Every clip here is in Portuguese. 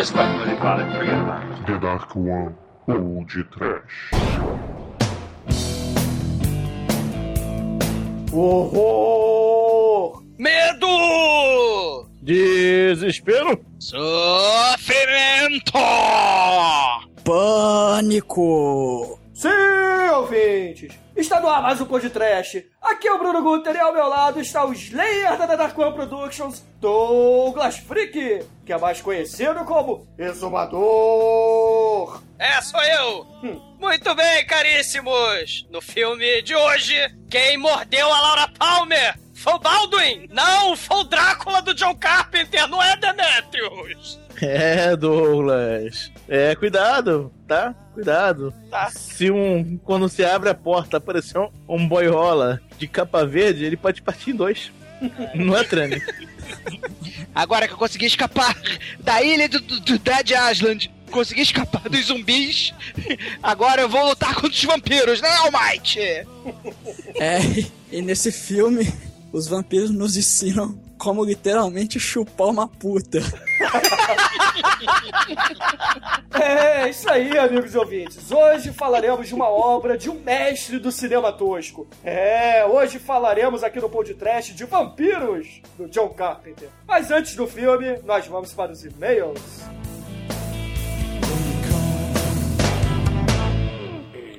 Just let call it, forget about it. The Dark One ou de Trash. Horror! Medo! Desespero? Sofrimento! Pânico! Sim, ouvintes! Está no ar mais um podcast. Aqui é o Bruno Guter e ao meu lado está o Slayer da Dark One Productions, Douglas Freak, que é mais conhecido como Exumador. É, sou eu! Muito bem, caríssimos! No filme de hoje, quem mordeu a Laura Palmer foi o Baldwin! Não, foi o Drácula do John Carpenter, não é Demetrius! É, Douglas. É, cuidado, tá? Cuidado. Tá. Se um. Quando se abre a porta aparecer um, um boiola de capa verde, ele pode partir em dois. Não é, Trane? Agora que eu consegui escapar da ilha do, do, do Dead Island, consegui escapar dos zumbis, agora eu vou lutar contra os vampiros, né, Almighty? É, e nesse filme, os vampiros nos ensinam como literalmente chupar uma puta. É, isso aí, amigos e ouvintes. Hoje falaremos de uma obra de um mestre do cinema tosco. É, hoje falaremos aqui no podcast de Vampiros, do John Carpenter. Mas antes do filme, nós vamos para os e-mails.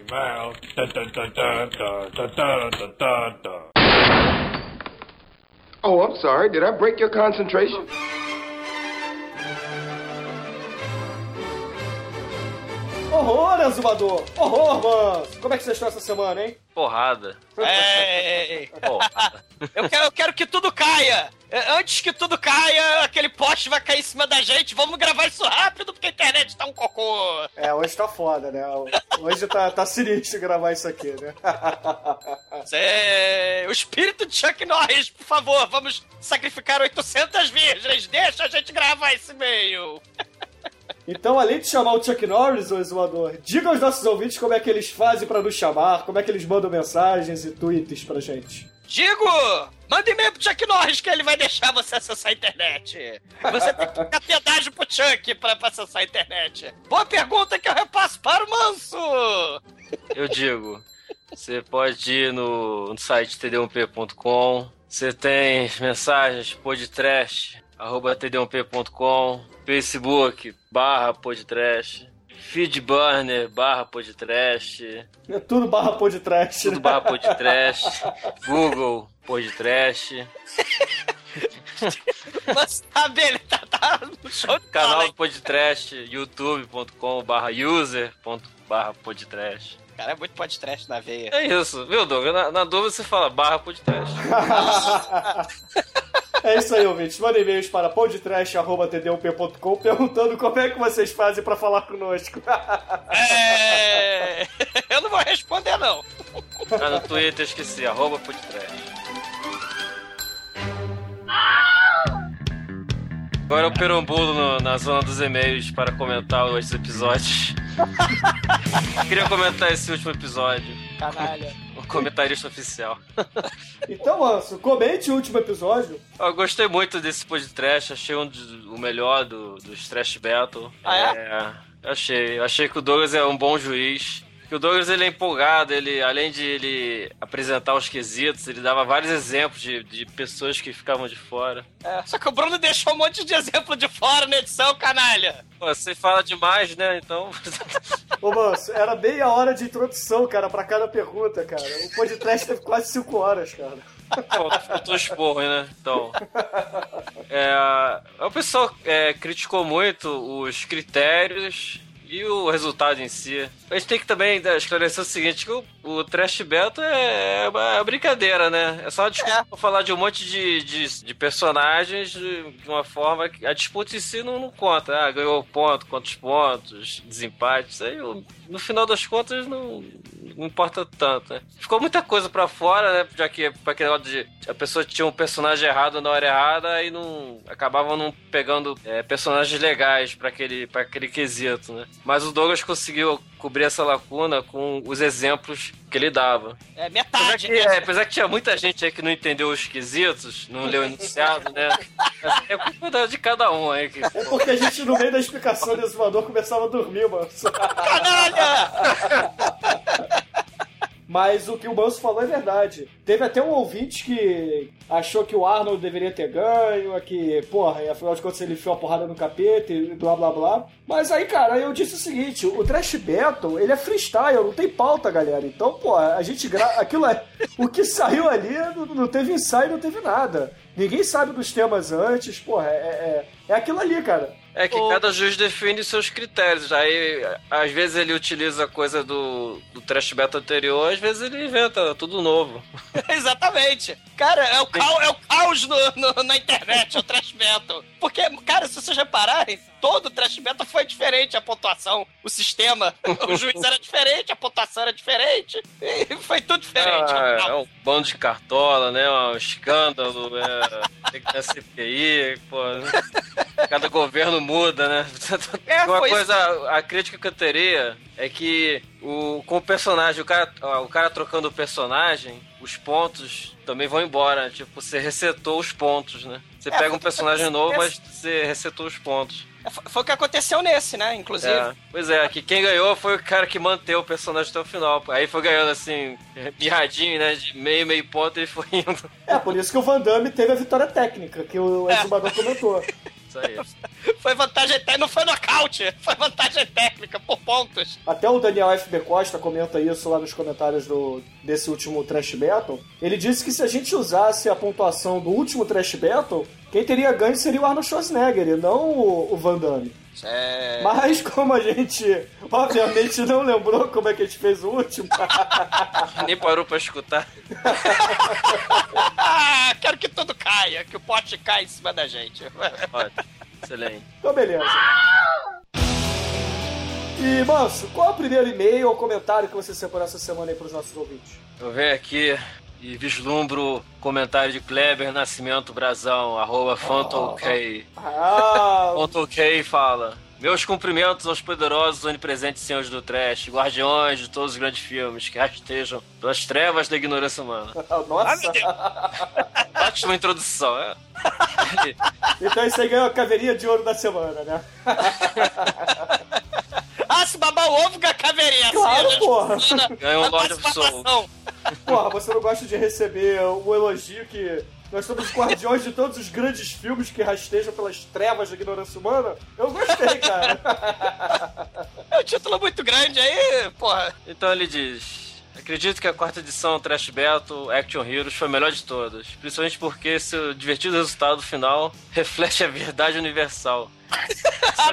Email. Oh, I'm sorry. Did I break your concentration? Horror, Exumador! Horror, mano! Como é que vocês estão essa semana, hein? Porrada. É, Porrada. eu quero, eu quero que tudo caia. É, Antes que tudo caia, aquele poste vai cair em cima da gente. Vamos gravar isso rápido, porque a internet tá um cocô. É, hoje tá foda, né? Hoje tá, tá sinistro gravar isso aqui, né? Cê- O espírito de Chuck Norris, por favor, vamos sacrificar 800 virgens. Deixa a gente gravar esse e-mail. Então, além de chamar o Chuck Norris, o exumador, diga aos nossos ouvintes como é que eles fazem pra nos chamar, como é que eles mandam mensagens e tweets pra gente. Digo, manda e-mail pro Chuck Norris que ele vai deixar você acessar a internet. Você tem que ficar pedágio pro Chuck pra, pra acessar a internet. Boa pergunta que eu repasso para o Manso. Eu digo, você pode ir no, no site td1p.com. Você tem mensagens podtrash, arroba td1p.com. Facebook, barra podtrash. Feedburner, barra podtrash. É tudo barra podcast. Tudo né? barra podtrash. Google, podtrash. Mas tá bem, ele tá, tá no show de Canal do podtrash, youtube.com barra user barra podtrash. Cara, é muito podcast na veia. É isso, viu, Douglas? Na, na dúvida você fala barra podtrash. É isso aí, ouvintes. Mandem e-mails para podtrash.td1p.com perguntando como é que vocês fazem pra falar conosco. É... Eu não vou responder, não. Ah, no Twitter esqueci, arroba podtrash. Agora eu perambulo no- na zona dos e-mails para comentar os episódios. Queria comentar esse último episódio. Canalha. Comentarista oficial. Então, Anso, comente o último episódio. Eu gostei muito desse podcast, achei um dos- o melhor do, dos Trash Battle. Ah, é? é? Achei. Achei que o Douglas é um bom juiz. Que o Douglas ele é empolgado, ele, além de ele apresentar os quesitos, ele dava vários exemplos de, de pessoas que ficavam de fora. É, só que o Bruno deixou um monte de exemplo de fora na edição, canalha. Pô, você fala demais, né? Então. Ô, Manso, era meia hora de introdução, cara, pra cada pergunta, cara. O podcast teve quase cinco horas, cara. Faltou esporro, né? Então. É, o pessoal é, criticou muito os critérios e o resultado em si. A gente tem que também né, esclarecer o seguinte: que o, o Trash Battle é, é uma brincadeira, né? É só uma discussão pra falar de um monte de, de, de personagens de, de uma forma que a disputa em si não, não conta. Ah, ganhou ponto, quantos pontos, desempate. Isso aí, no final das contas, não, não importa tanto, né? Ficou muita coisa pra fora, né? Já que pra aquele lado de a pessoa tinha um personagem errado na hora errada e não acabava não pegando é, personagens legais pra aquele, pra aquele quesito, né? Mas o Douglas conseguiu cobrir essa lacuna com os exemplos que ele dava. É Apesar metade. que, é, apesar que tinha muita gente aí que não entendeu os quesitos, não leu o enunciado, né? É culpa de cada um aí. Que, É porque a gente, no meio da explicação do exumador, começava a dormir, mano. Canalha! Mas o que o Manso falou é verdade. Teve até um ouvinte que achou que o Arnold deveria ter ganho, que, porra, afinal de contas ele enfiou a porrada no capeta e blá blá blá. Mas aí, cara, eu disse o seguinte: o Trash Battle, ele é freestyle, não tem pauta, galera. Então, pô, a gente gra... Aquilo é. O que saiu ali não, não teve ensaio, não teve nada. Ninguém sabe dos temas antes, porra, é, é, é aquilo ali, cara. É que cada juiz define seus critérios. Aí, às vezes ele utiliza coisa do, do trash beta anterior, às vezes ele inventa tudo novo. Exatamente. Cara, é o, cau- é o caos no, no- na internet, o trash metal. Porque, cara, se vocês repararem, todo o trash metal foi diferente, a pontuação, o sistema, o juiz era diferente, a pontuação era diferente, foi tudo diferente. Ah, é um bando de cartola, né? Um escândalo, é, tem que ter CPI, pô. Cada governo muda, né? É, Uma coisa, a crítica que eu teria é que o, com o personagem, o cara, o cara trocando o personagem, os pontos também vão embora. Tipo, você resetou os pontos, né? Você É, pega um personagem novo, mas você resetou os pontos. Foi foi o que aconteceu nesse, né? Inclusive. É. Pois é, que quem ganhou foi o cara que manteve o personagem até o final. Aí foi ganhando assim, mirradinho, né? De meio, meio ponto e foi indo. É, por isso que o Van Damme teve a vitória técnica, que o É. exumador comentou. Aí. Foi vantagem técnica, não foi nocaute, foi vantagem técnica, por pontos. Até o Daniel FB Costa comenta isso lá nos comentários do, desse último Trash Battle. Ele disse que se a gente usasse a pontuação do último Trash Battle, quem teria ganho seria o Arnold Schwarzenegger e não o, o Van Damme. É. Mas como a gente, obviamente, não lembrou como é que a gente fez o último, Nem parou pra escutar. Quero que tudo caia, que o pote caia em cima da gente. Ótimo. Excelente. então beleza. E, Manso, qual é o primeiro e-mail ou comentário que você separou essa semana aí pros nossos ouvintes? Eu venho aqui e vislumbro comentário de Kleber Nascimento Brazão, arroba FantoK. Ah, FantoK fala. Meus cumprimentos aos poderosos onipresentes senhores do trash, guardiões de todos os grandes filmes que rastejam pelas trevas da ignorância humana. nossa. Ótima introdução, é? Então isso aí ganhou a caveirinha de ouro da semana, né? Se babar o ovo, ganha caveirinha. Claro, assim, a porra. Ganhou um a Lord of Soul. Porra, você não gosta de receber o elogio que nós somos guardiões de todos os grandes filmes que rastejam pelas trevas da ignorância humana? Eu gostei, cara. É um título muito grande aí, porra. Então ele diz: Acredito que a quarta edição Trash Battle Action Heroes foi a melhor de todas, principalmente porque seu divertido resultado final reflete a verdade universal.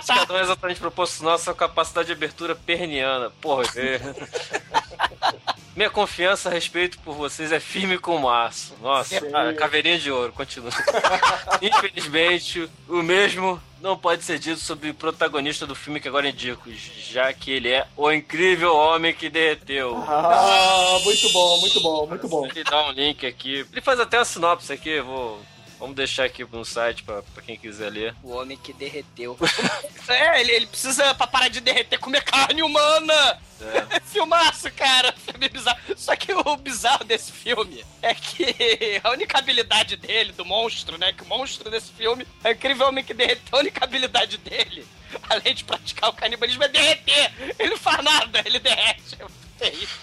Cada é exatamente proporcional à sua capacidade de abertura perniana. Porra. Minha confiança a respeito por vocês é firme como aço. Nossa, Sim. a caveirinha de ouro, continua. Infelizmente, o mesmo não pode ser dito sobre o protagonista do filme que agora indico, já que ele é o incrível homem que derreteu. Ah, muito bom, muito bom, muito bom. Ele dá um link aqui. Ele faz até a sinopse aqui, vou. Vamos deixar aqui no site pra, pra quem quiser ler. O homem que derreteu. é, ele, ele precisa, pra parar de derreter, comer carne humana. É. Filmaço, cara. Filme bizarro. Só que o bizarro desse filme é que a única habilidade dele, do monstro, né? Que o monstro desse filme é o incrível homem que derreteu. A única habilidade dele, além de praticar o canibalismo, é derreter. Ele não faz nada, ele derrete. É terrível.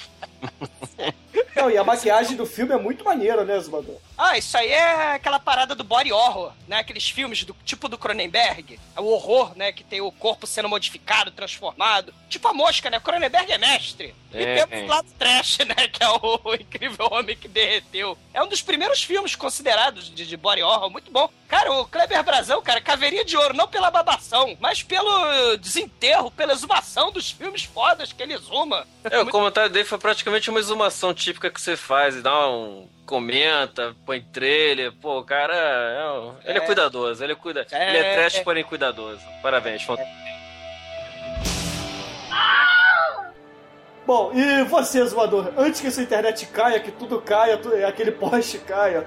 Não, e a maquiagem do filme é muito maneira, né, Zumador? Ah, isso aí é aquela parada do body horror, né? Aqueles filmes do tipo do Cronenberg. É o horror, né? Que tem o corpo sendo modificado, transformado. Tipo a mosca, né? Cronenberg é mestre. E É, temos é. o lado trash, né? Que é o, o incrível homem que derreteu. É um dos primeiros filmes considerados de, de body horror. Muito bom. Cara, o Kleber Brazão, cara, caveirinha de ouro, não pela babação, mas pelo desenterro, pela exumação dos filmes fodas que ele exuma. É, o comentário dele foi praticamente uma exumação típica que você faz e dá um. comenta, põe trailer. Pô, o cara. é um- ele é É. cuidadoso, ele é cuida. É. Ele é trash, porém cuidadoso. Parabéns, Font- Bom, e você, zoador? Antes que essa internet caia, que tudo caia, tu- aquele poste caia.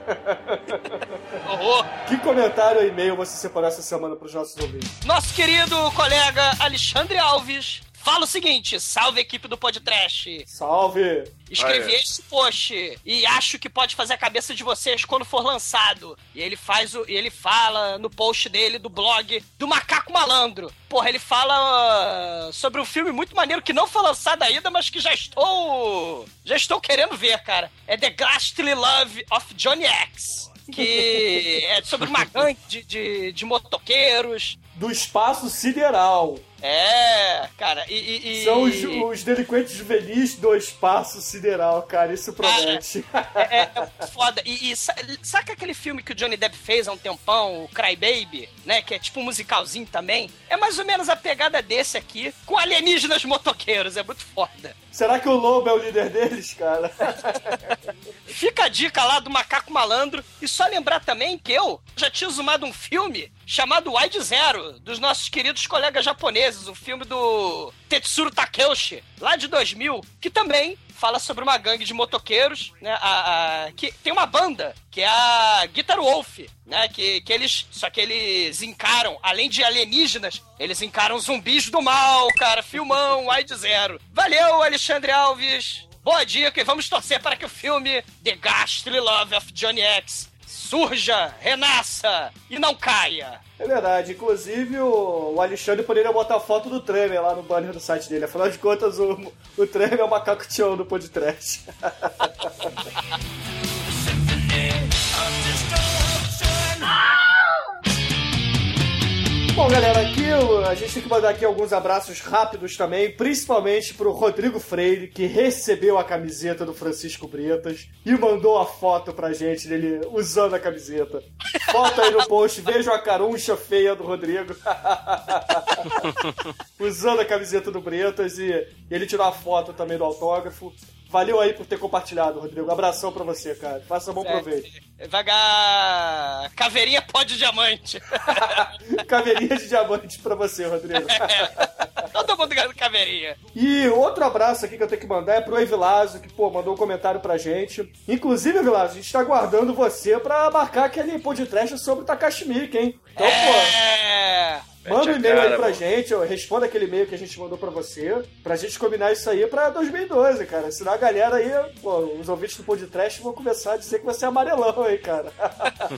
Horror. que comentário e e-mail você separou essa semana pros nossos ouvintes? Nosso querido colega Alexandre Alves fala o seguinte: salve equipe do podcast. Salve! Escrevi Aê. esse post e acho que pode fazer a cabeça de vocês quando for lançado. E ele faz o. e ele fala no post dele do blog do Macaco Malandro. Porra, ele fala ah, sobre um filme muito maneiro que não foi lançado ainda, mas que já estou. já estou querendo ver, cara. É The Ghastly Love of Johnny X. Que é sobre uma gangue de, de, de motoqueiros. Do espaço sideral. É, cara, e. e- São os, os delinquentes juvenis do espaço sideral, cara. Isso promete. É, é muito foda. E, e sa- saca aquele filme que o Johnny Depp fez há um tempão, o Cry Baby, né? Que é tipo um musicalzinho também. É mais ou menos a pegada desse aqui, com alienígenas motoqueiros. É muito foda. Será que o lobo é o líder deles, cara? Fica a dica lá do Macaco Malandro. E só lembrar também que eu já tinha zoomado um filme chamado Wide Zero, dos nossos queridos colegas japoneses. Um filme do Tetsuro Takeuchi, lá de 2000, que também fala sobre uma gangue de motoqueiros, né? A, a- que tem uma banda, que é a Guitar Wolf, né? Que, que eles. Só que eles encaram, além de alienígenas, eles encaram zumbis do mal, cara. Filmão, Wide Zero. Valeu, Alexandre Alves! Boa dica e vamos torcer para que o filme The Ghastly Love of Johnny X surja, renasça e não caia. É verdade. Inclusive, o, Alexandre poderia botar foto do Tremer lá no banner do site dele. Afinal de contas, o, o Tremer é o macaco tião do podcast. Bom, galera, aqui a gente tem que mandar aqui alguns abraços rápidos também, principalmente pro Rodrigo Freire, que recebeu a camiseta do Francisco Bretas e mandou a foto pra gente dele usando a camiseta. Foto aí no post, vejam a caruncha feia do Rodrigo. usando a camiseta do Bretas e ele tirou a foto também do autógrafo. Valeu aí por ter compartilhado, Rodrigo. Abração pra você, cara. Faça bom proveito. Vagar. Caveirinha pó de diamante. Caveirinha de diamante pra você, Rodrigo. Todo mundo ganhando caveirinha. E outro abraço aqui que eu tenho que mandar é pro Evilásio, que, pô, mandou um comentário pra gente. Inclusive, Evilásio, a gente tá aguardando você pra marcar aquele podcast sobre o Takashi Miike, hein? Então, É. pô, manda um e-mail aí pra mano. gente, ó, responda aquele e-mail que a gente mandou pra você, pra gente combinar isso aí pra 2012, cara. Senão a galera aí, pô, os ouvintes do podcast vão começar a dizer que você é amarelão, hein, cara.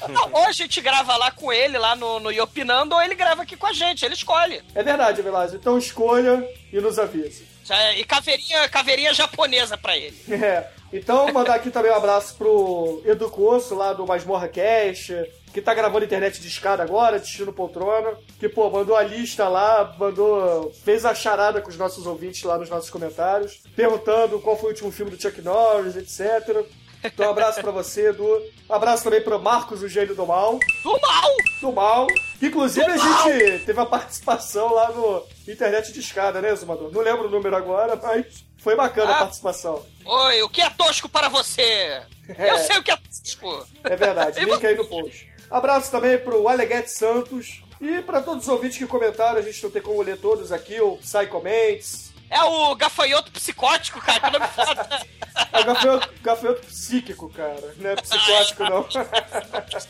Não, ou a gente grava lá com ele, lá no, no Iopinando, ou ele grava aqui com a gente, ele escolhe. É verdade, Evilásio. Então escolha e nos avise. E caveirinha, caveirinha japonesa pra ele. É. Então, mandar aqui também um abraço pro Edu Coço, lá do Masmorra Cash, que tá gravando internet de escada agora, destino poltrona, que, pô, mandou a lista lá, mandou. fez a charada com os nossos ouvintes lá nos nossos comentários, perguntando qual foi o último filme do Chuck Norris, etc. Então, um abraço pra você, Edu. Um abraço também pro Marcos, o gênio do mal. Do mal! Do mal. Inclusive, a gente teve a participação lá no Internet de Escada, né, Zumador? Não lembro o número agora, mas foi bacana a Ah. participação. Oi, o que é tosco para você? É. Eu sei o que é tosco. É verdade, link aí no post. Abraço também pro Aleguete Santos e pra todos os ouvintes que comentaram, a gente não tem como ler todos aqui, o Psy Comments, É o gafanhoto psicótico, cara, que nome foda. é o gafanhoto, gafanhoto psíquico, cara, não é psicótico não.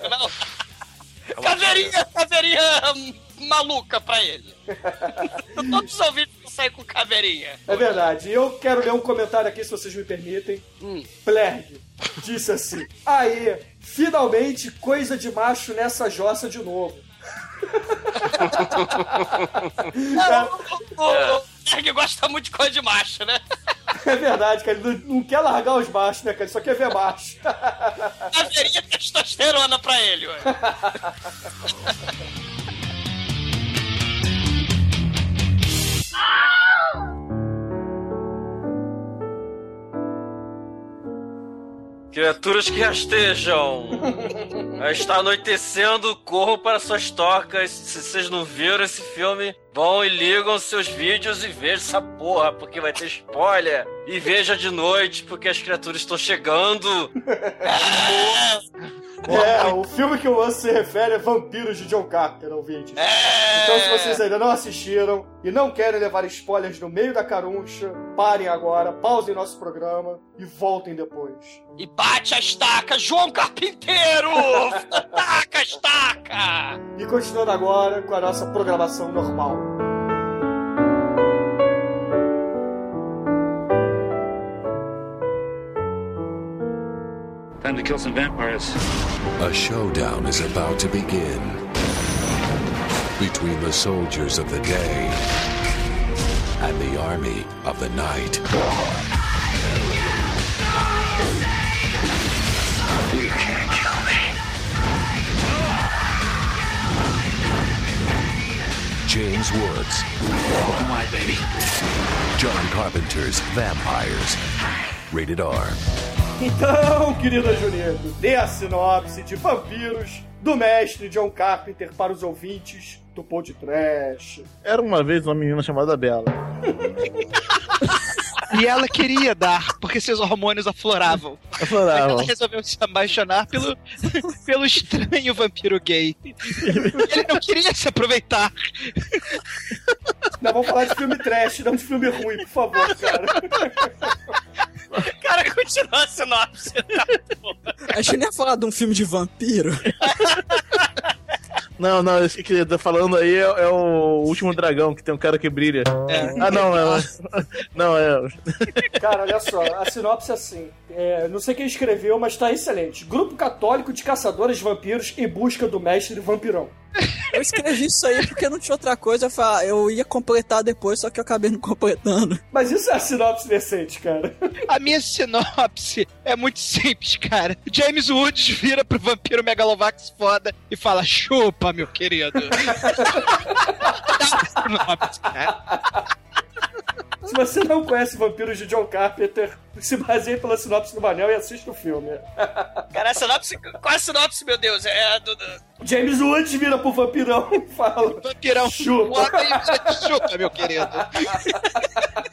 Não. Caveirinha, caveirinha hum, maluca pra ele. Todos os ouvintes vão sair com caveirinha. É verdade, e eu quero ler um comentário aqui, se vocês me permitem. Hum. Plerg disse assim, aí, finalmente coisa de macho nessa jossa de novo. O, o, o Berg gosta muito de coisa de macho, né? É verdade, cara, ele não, não quer largar os machos, né, cara, ele só quer ver macho. Caveirinha testosterona pra ele, ué. Criaturas que rastejam. Está anoitecendo, corram para suas tocas. Se vocês não viram esse filme, vão e ligam seus vídeos e vejam essa porra, porque vai ter spoiler. E veja de noite, porque as criaturas estão chegando. É, o filme que o lance se refere é Vampiros de John Carter, ouvintes. Então, se vocês ainda não assistiram e não querem levar spoilers no meio da caruncha, parem agora, pausem nosso programa e voltem depois. E bate a estaca, João Carpinteiro! Taca estaca! E continuando agora com a nossa programação normal. Time to kill some vampires. A showdown is about to begin between the soldiers of the day and the army of the night. You can't kill me. James Woods, Come on, baby. John Carpenter's Vampires. Rated R. Então, querida Julieta, dê a sinopse de Vampiros do mestre John Carpenter para os ouvintes do Pod Trash. Era uma vez uma menina chamada Bela. E ela queria dar, porque seus hormônios afloravam. Afloravam. Ela resolveu se apaixonar pelo, pelo estranho vampiro gay. Ele não queria se aproveitar. Não, vamos falar de filme trash, não de filme ruim, por favor, cara. Cara, continua a sinopse. Tá. A gente nem ia falar de um filme de vampiro. Não, não, esse que tá falando aí é, é o último dragão, que tem um cara que brilha. Ah, não, é. Não, é. Cara, olha só, a sinopse é assim. é, não sei quem escreveu, mas tá excelente. Grupo católico de caçadores de vampiros em busca do mestre vampirão. Eu escrevi isso aí porque não tinha outra coisa. Eu, eu ia completar depois, só que eu acabei não completando. Mas isso é a sinopse decente, cara. A minha sinopse é muito simples, cara. James Woods vira pro vampiro Megalovax foda e fala: chupa, meu querido. Dá sinopse, cara. Se você não conhece Vampiros de John Carpenter, se baseie pela sinopse do Manel e assista o filme. Cara, a sinopse. Qual a sinopse, meu Deus? É a do. do- James Woods vira pro vampirão e fala: Vampirão Chupa. chupa, meu querido.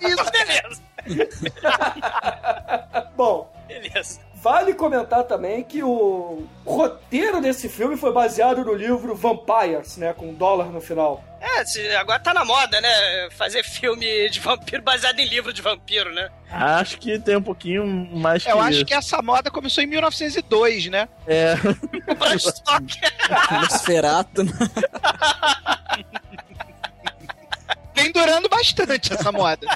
Isso, beleza. Bom, Beleza. Vale comentar também que o roteiro desse filme foi baseado no livro Vampires, né? Com dólar no final. É, agora tá na moda, né? Fazer filme de vampiro baseado em livro de vampiro, né? Acho que tem um pouquinho mais que Eu acho isso. que essa moda começou em 1902, né? É. Nosferato, né? Vem durando bastante essa moda.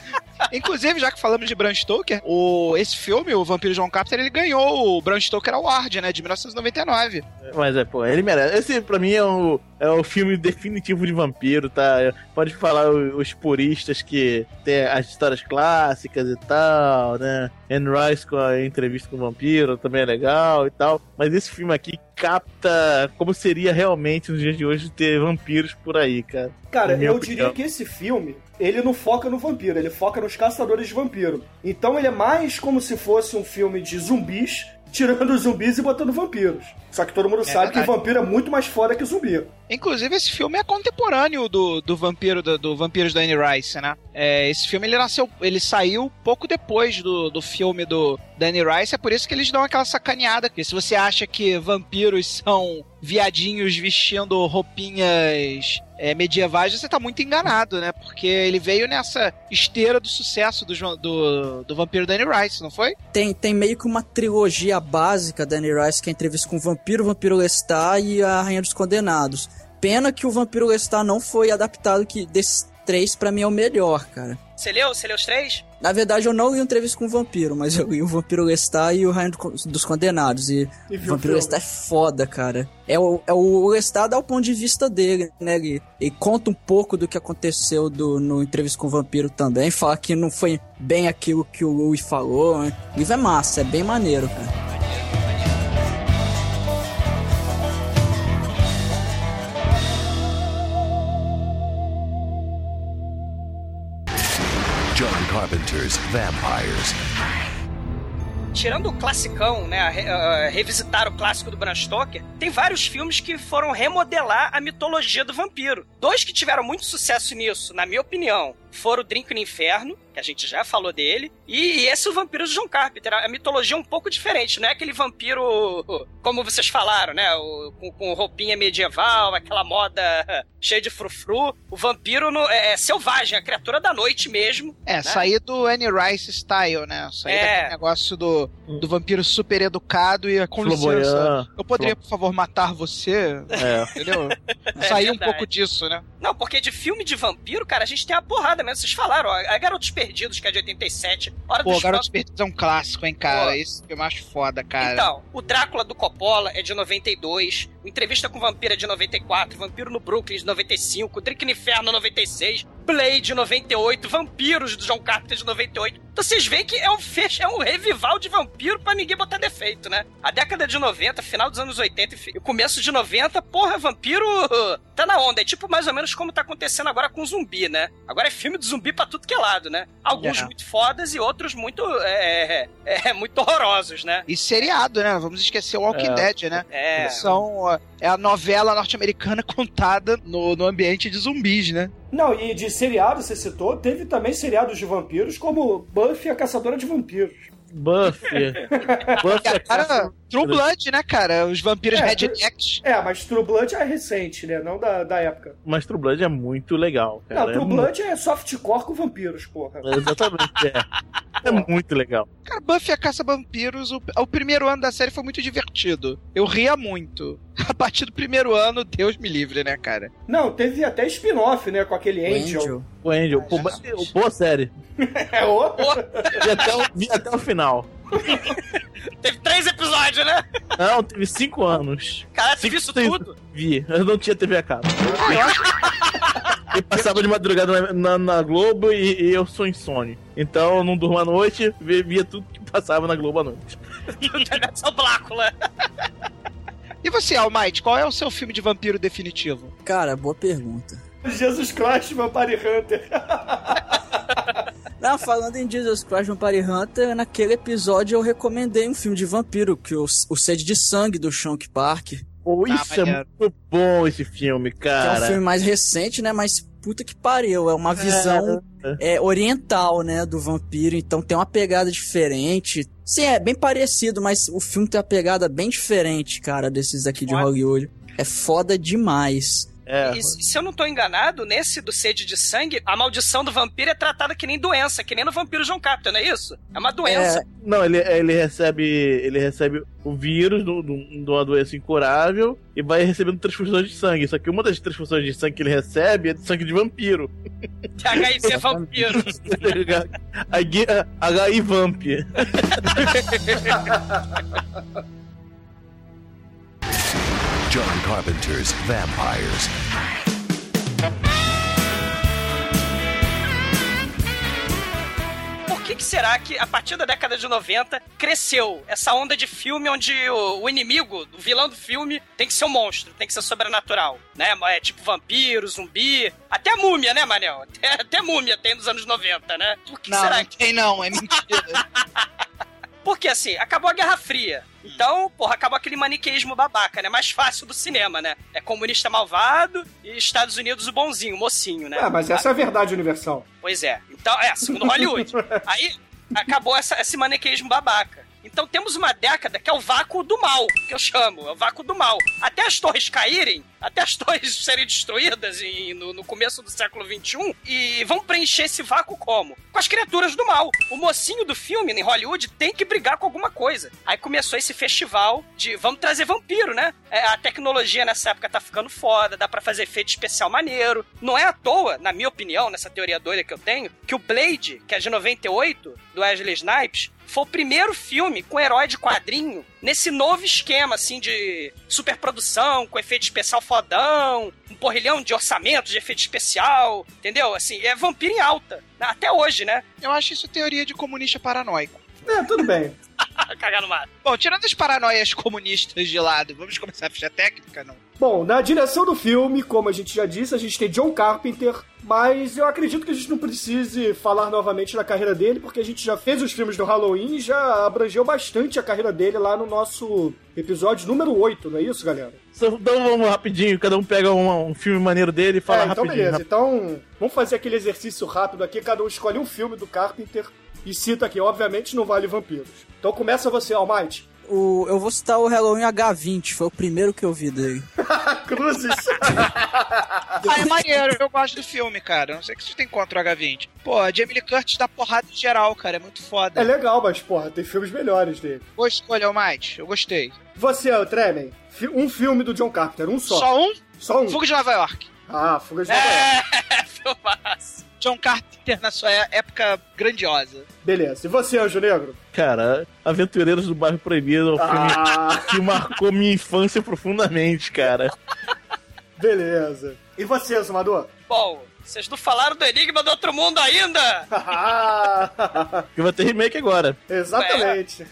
Inclusive, já que falamos de Bram Stoker, o, esse filme, o Vampiro John Carpenter, ele ganhou o Bram Stoker Award, né? De 1999. Mas é, pô, ele merece. Esse pra mim é o, é o filme definitivo de vampiro, tá? Pode falar os puristas que tem as histórias clássicas e tal, né? Anne Rice com a entrevista com o vampiro também é legal e tal. Mas esse filme aqui capta como seria realmente nos dias de hoje ter vampiros por aí, cara. Cara, eu opinião. diria que esse filme, ele não foca no vampiro, ele foca nos caçadores de vampiro. Então ele é mais como se fosse um filme de zumbis, tirando os zumbis e botando vampiros. Só que todo mundo sabe verdade. que vampiro é muito mais foda que zumbi. Inclusive, esse filme é contemporâneo do, do vampiro do, do Vampiros da Anne Rice, né? É, esse filme ele nasceu, ele saiu pouco depois do, do filme do da Anne Rice, é por isso que eles dão aquela sacaneada. Porque se você acha que vampiros são viadinhos vestindo roupinhas é, medievais, você tá muito enganado, né? Porque ele veio nessa esteira do sucesso do, do, do vampiro da Anne Rice, não foi? Tem, tem meio que uma trilogia básica da Anne Rice, que é a entrevista com o Vampiro, o Vampiro Lestat e a Rainha dos Condenados. Pena que o Vampiro Lestat não foi adaptado, que desses três, pra mim, é o melhor, cara. Você leu? Você leu os três? Na verdade, eu não li o Entrevista com o Vampiro, mas eu li o Vampiro Lestat e o Rainha do- dos Condenados. E, E o Vampiro. Lestat é foda, cara. É o, é o Lestat dá o ponto de vista dele, né? Ele, ele conta um pouco do que aconteceu do, no Entrevista com o Vampiro também. Fala que não foi bem aquilo que o Louis falou. Né? O livro é massa, é bem maneiro, cara. Carpenter's Vampires. Tirando o classicão, né? a a- revisitar o clássico do Bram Stoker, tem vários filmes que foram remodelar a mitologia do vampiro. Dois que tiveram muito sucesso nisso, na minha opinião. Foram o Drink no Inferno, que a gente já falou dele, e esse o Vampiro de John Carpenter. A mitologia é um pouco diferente, não é aquele vampiro, como vocês falaram, né? O, com, com roupinha medieval, aquela moda cheia de frufru. O vampiro no- é, é selvagem, é a criatura da noite mesmo. É, né? sair do Annie Rice style, né? Sair É. daquele negócio do, do vampiro super educado e com Flamboyant. licença. Eu poderia, por favor, matar você? É. Entendeu? É sair um pouco disso, né? Não, porque de filme de vampiro, cara, a gente tem a porrada mesmo. Vocês falaram, ó, a Garotos Perdidos, que é de 87, Hora Pô, Garotos Perdidos é um clássico, hein, cara? Pô. Esse filme eu acho foda, cara. Então, o Drácula do Coppola é de 92, o Entrevista com o Vampiro é de 94, Vampiro no Brooklyn de 95, Drink no Inferno 96, Blade 98, Vampiros do John Carpenter de 98. Então vocês veem que é um fecho, é um revival de vampiro pra ninguém botar defeito, né? A década de 90, final dos anos 80 e começo de 90, porra, vampiro tá na onda. É tipo mais ou menos como tá acontecendo agora com zumbi, né? Agora é filme de zumbi pra tudo que é lado, né? Alguns É. muito fodas e outros muito, é, é, é, muito horrorosos, né? E seriado, né? Vamos esquecer o Walking É. Dead, né? É. São, é a novela norte-americana contada no, no ambiente de zumbis, né? Não, e de seriado, você citou, teve também seriados de vampiros, como Buffy, a Caçadora de Vampiros. Buffy. Buffy é Cara, True Blood, né, cara? Os vampiros É, rednecks. É, mas True Blood é recente, né? Não da, da época. Mas True Blood é muito legal, cara. Não, é True mu- Blood é softcore com vampiros, porra. Exatamente, é. É muito legal. Cara, Buffy a Caça-Vampiros, o, o primeiro ano da série foi muito divertido. Eu ria muito. A partir do primeiro ano, Deus me livre, né, cara? Não, teve até spin-off, né? Com aquele Angel. Angel. O Angel, pô, Jesus. boa série. É o... Vi até o, vi até o final. Teve três episódios, né? Não, teve cinco anos. Caralho, tu Cinco, viu isso seis- tudo? Vi. Eu não tinha TV a cabo. E passava de madrugada na, na- na Globo e, e eu sou insônia. Então eu não durmo à noite, vi- via tudo que passava na Globo à noite. São Blácula. E você, Almighty, qual é o seu filme de vampiro definitivo? Cara, boa pergunta. Jesus Christ, Vampire Hunter. Não, falando em Jesus Christ Vampire Hunter, naquele episódio eu recomendei um filme de vampiro, que o, o Sede de Sangue do Shonk Park. Pô, Ah, isso é muito bom esse filme, Que é cara. um filme mais recente, né? Mas puta que pariu, é uma visão é, oriental, né? Do vampiro, então tem uma pegada diferente. Sim, é bem parecido, mas o filme tem uma pegada bem diferente, cara, desses aqui de? Hollywood. É foda demais. É. E se eu não tô enganado, nesse do sede de sangue, a maldição do vampiro é tratada que nem doença, que nem no vampiro João Carpenter, não é isso? É uma doença. Não, ele, ele recebe. Ele recebe o vírus de uma doença incurável e vai recebendo transfusões de sangue. Só que uma das transfusões de sangue que ele recebe é de sangue de vampiro. HIV vampiro. HIV Vamp. John Carpenter's Vampires. Por que, que será que, a partir da década de 90, cresceu essa onda de filme onde o, o inimigo, o vilão do filme, tem que ser um monstro, tem que ser sobrenatural, né? É tipo vampiro, zumbi, até múmia, né, Manel? Até, até múmia tem nos anos 90, né? Por que não, será não tem não, é mentira. Porque assim, acabou a Guerra Fria. Então, porra, acabou aquele maniqueísmo babaca, né? Mais fácil do cinema, né? É comunista malvado e Estados Unidos o bonzinho, o mocinho, né? É, mas essa é a verdade universal. Pois é. Então, é, segundo Hollywood. Aí acabou essa, esse maniqueísmo babaca. Então temos uma década que é o vácuo do mal, que eu chamo, é o vácuo do mal. Até as torres caírem, até as torres serem destruídas em- no, no começo do século XXI, e vão preencher esse vácuo como? Com as criaturas do mal. O mocinho do filme, em Hollywood, tem que brigar com alguma coisa. Aí começou esse festival de vamos trazer vampiro, né? É, a tecnologia nessa época tá ficando foda, dá pra fazer efeito especial maneiro. Não é à toa, na minha opinião, nessa teoria doida que eu tenho, que o Blade, que é de 98, do Wesley Snipes, foi o primeiro filme com herói de quadrinho nesse novo esquema, assim, de superprodução, com efeito especial fodão, um porrilhão de orçamento de efeito especial, entendeu? Assim, é vampiro em alta. Até hoje, né? Eu acho isso teoria de comunista paranoico. É, tudo bem. Cagar no mato. Bom, tirando as paranoias comunistas de lado, vamos começar a ficha técnica, não? Bom, na direção do filme, como a gente já disse, a gente tem John Carpenter, mas eu acredito que a gente não precise falar novamente da carreira dele, porque a gente já fez os filmes do Halloween e já abrangeu bastante a carreira dele lá no nosso episódio número 8, não é isso, galera? Então vamos rapidinho, cada um pega um, um filme maneiro dele e fala é, então rapidinho. beleza. Então, vamos fazer aquele exercício rápido aqui, cada um escolhe um filme do Carpenter e cita aqui, obviamente não vale vampiros. Então começa você, Almighty. O, eu vou citar o Halloween H20, foi o primeiro que eu vi dele. Cruzes. Ah, é maneiro, eu gosto do filme, cara. Não sei o que você tem contra o H20. Pô, a Jamie Lee Curtis dá porrada em geral, cara. É muito foda. É legal, mas porra, tem filmes melhores dele. Boa escolha, Almighty. Eu gostei. Você, Tremen, um filme do John Carpenter, um só. Só um? Só um. Fuga de Nova York. Ah, Fuga de Nova York. É, filmaço. John Carpenter na sua é- época grandiosa. Beleza. E você, Anjo Negro? Cara, Aventureiros do Bairro Proibido é um Ah. filme que marcou minha infância profundamente, cara. Beleza. E você, Zumador? Bom, vocês não falaram do Enigma do Outro Mundo ainda? Ah, Que vai ter remake agora. Exatamente.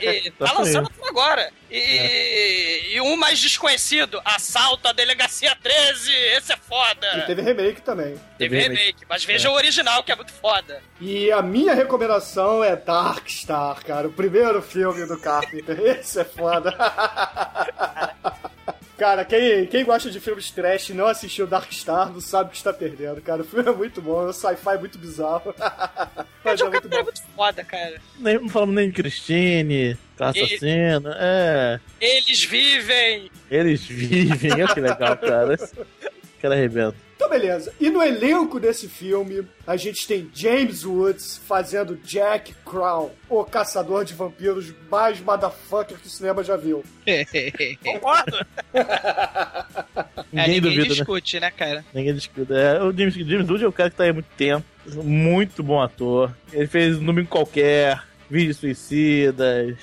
E, tá lançando tudo agora. E, e um mais desconhecido, Assalto à Delegacia 13. Esse é foda. E teve remake também. Teve remake, mas veja o original, que é muito foda. E a minha recomendação é Dark Star, cara. O primeiro filme do Carpenter. Esse é foda. Cara, quem, quem gosta de filmes trash e não assistiu Dark Star não sabe o que está perdendo, cara. O filme é muito bom, é um sci-fi muito bizarro. Mas é muito É bom. muito foda, cara. Nem, não falamos nem de Christine, assassino. É. Eles vivem. Eles vivem. Olha que legal, cara. Cara arrebenta. Então, beleza. E no elenco desse filme, a gente tem James Woods fazendo Jack Crown, o caçador de vampiros mais motherfucker que o cinema já viu. Concordo? É, Ninguém ninguém duvida, né? discute, né, cara? Ninguém discute. É, o James, James Wood é o cara que tá aí há muito tempo. Muito bom ator. Ele fez um Domingo Qualquer, Vídeos Suicidas,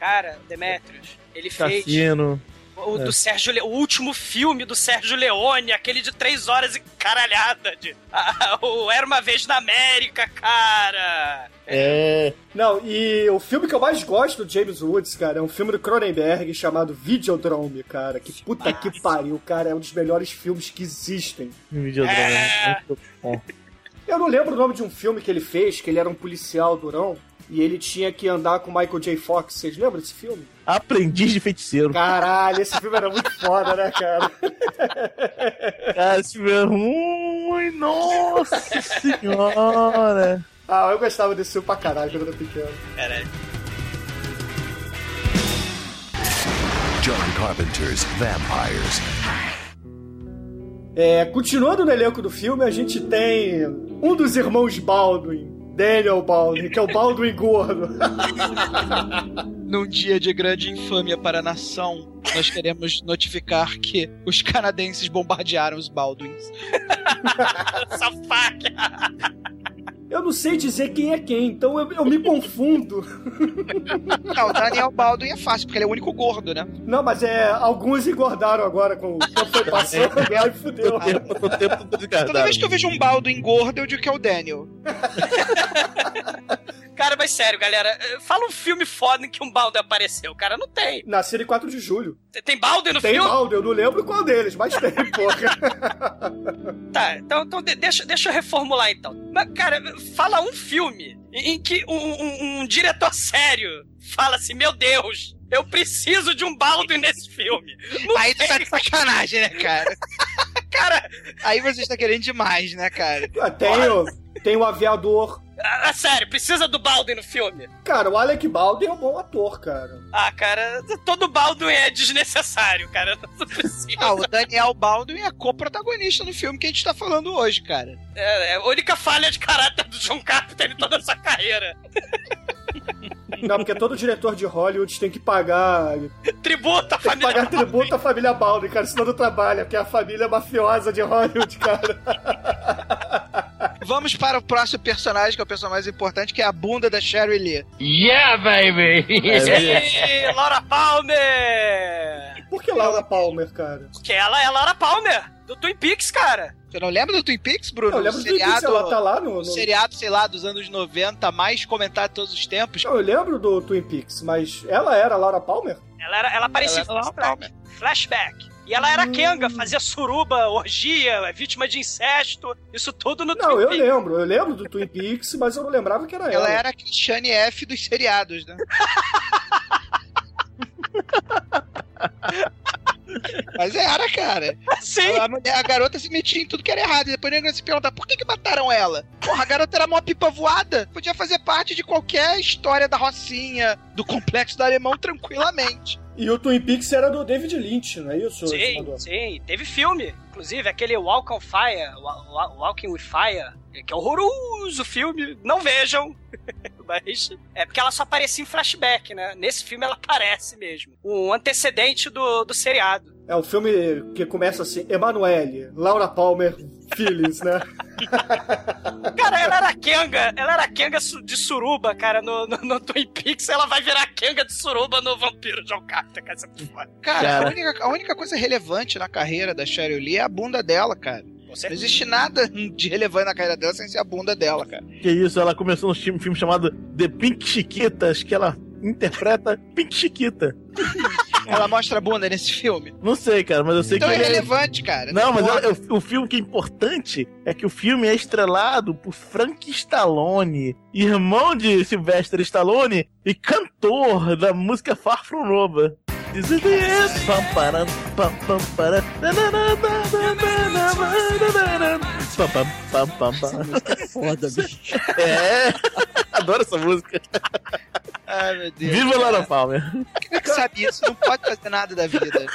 Cara, Demetrius, ele fez Cassino. O É. do Sérgio Le... o último filme do Sérgio Leone, aquele de três horas e caralhada. De... Ah, o Era Uma Vez na América, cara. É. Não, e o filme que eu mais gosto do James Woods, cara, é um filme do Cronenberg chamado Videodrome, cara. Que puta que pariu, cara. É um dos melhores filmes que existem. Videodrama. É. Muito bom. Eu não lembro o nome de um filme que ele fez, que ele era um policial durão. E ele tinha que andar com Michael J. Fox. Vocês lembram desse filme? Aprendiz de Feiticeiro. Caralho, esse filme era muito foda, né, cara? Cara, esse filme é ruim. Nossa senhora. Ah, eu gostava desse filme pra caralho quando eu era pequeno. Caralho. John Carpenter's Vampires. É, continuando no elenco do filme, a gente tem um dos irmãos Baldwin, Daniel Baldwin, que é o Baldwin gordo. Num dia de grande infâmia para a nação, nós queremos notificar que os canadenses bombardearam os Baldwins. Essa faca. Eu não sei dizer quem é quem, então eu, eu me confundo. Não, o Daniel Baldwin é fácil, porque ele é o único gordo, né? Não, mas é. Alguns engordaram agora com o tempo foi passando, aí fudeu. O tempo, o tempo. Toda vez que eu vejo um Baldwin gordo, eu digo que é o Daniel. Cara, mas sério, galera, fala um filme foda em que um Balder apareceu. Cara, não tem. Nascido em 4 de julho. Tem Balder no Tem filme? Baldo, eu não lembro qual deles, mas tem, porra. Tá, então, então de- deixa, deixa eu reformular então. Mas, cara, fala um filme em, que um, um- um diretor sério fala assim: Meu Deus, eu preciso de um Baldwin nesse filme. Não Aí tu tá de sacanagem, né, cara? cara. Aí você está querendo demais, né, cara? Tem o, tem o aviador. Ah, ah, sério, precisa do Baldwin no filme? Cara, o Alec Baldwin é um bom ator, cara. Ah, cara, todo Baldwin é desnecessário, cara. Não precisa. Ah, o Daniel Baldwin é co-protagonista no filme que a gente tá falando hoje, cara. É, é a única falha de caráter do John Carpenter em toda essa carreira. Não, porque todo diretor de Hollywood tem que pagar. Tributa a Tem que família pagar tributo à família Baldwin, cara, senão não trabalha, porque é a família mafiosa de Hollywood, cara. Vamos para o próximo personagem, que é o personagem mais importante, que é a bunda da Sherry Lee. Yeah, baby! É, Ih, Laura Palmer! Por que Laura Palmer, cara? Porque ela é a Laura Palmer, do Twin Peaks, cara. Você não lembra do Twin Peaks, Bruno? Eu lembro O do Twin Peaks, ela tá lá no... o no... seriado, sei lá, dos anos 90, mais comentado de todos os tempos. Não, eu lembro do Twin Peaks, mas ela era a Laura Palmer? Ela, era, ela aparecia Ela era Laura flashback. flashback. E ela era Kenga, fazia suruba, orgia, é vítima de incesto, isso tudo no Não, Twin eu Peaks. lembro, eu lembro do Twin Peaks, mas eu não lembrava que era ela. Ela era a Christiane F dos seriados, né? Mas era, cara. Sim. A, mulher- a garota se metia em tudo que era errado. E depois o negócio se perguntar por que, que mataram ela? Porra, a garota era uma pipa voada. Podia fazer parte de qualquer história da Rocinha, do complexo do alemão, tranquilamente. E o Twin Peaks era do David Lynch, não é isso? Sim, sim. Teve filme, inclusive, aquele Walk on Fire, Wa- Wa- Walking with Fire, que é horroroso filme. Não vejam. Mas é porque ela só aparecia em flashback, né? Nesse filme ela aparece mesmo. Um antecedente do, do seriado. É o filme que começa assim, Emanuele, Laura Palmer, Phyllis, né? Cara, ela era Kenga, ela era Kenga su- de suruba, cara, no, no, no Twin Peaks. Ela vai virar Kenga de suruba no Vampiro John Carter, cara. Isso é. Cara, Cara. A, única, a única coisa relevante na carreira da Cheryl Lee é a bunda dela, cara. Não existe nada de relevante na carreira dela sem ser a bunda dela, cara. Que isso, ela começou num filme, filme chamado The Pink Chiquitas, que ela interpreta Pink Chiquita. Ela mostra a bunda nesse filme. Não sei, cara, mas eu sei Então que é ele é... relevante, cara. Não, mas ela- o, o filme que é importante é que o filme é estrelado por Frank Stallone, irmão de Sylvester Stallone e cantor da música Far From Nova. This is the end. Pam param, pam pam. Pam pam pam pam pam. É foda, bicho. É. Adoro essa música. Ai, meu Deus. Viva Lara Palmer. Quem é que sabe isso? Não pode fazer nada da vida. Cara.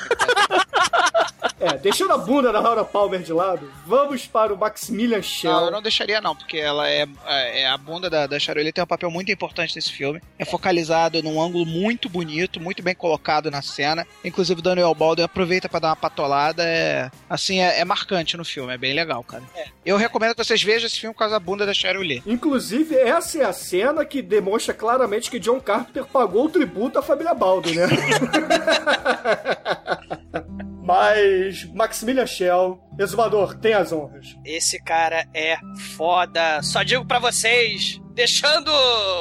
É, deixando a bunda da Laura Palmer de lado, vamos para o Maximilian Schell. Não, eu não deixaria não, porque ela é, é a bunda da, da Charlie tem um papel muito importante nesse filme. É focalizado num ângulo muito bonito, muito bem colocado na cena. Inclusive o Daniel Baldwin aproveita pra dar uma patolada. É, assim, é, é marcante no filme, é bem legal, cara. Eu recomendo que vocês vejam esse filme por causa da bunda da Lee. Inclusive, essa é a cena que demonstra claramente que John Carpenter pagou o tributo à família Baldwin, né? Mas, Maximilian Schell, exumador, tem as honras. Esse cara é foda. Só digo pra vocês, deixando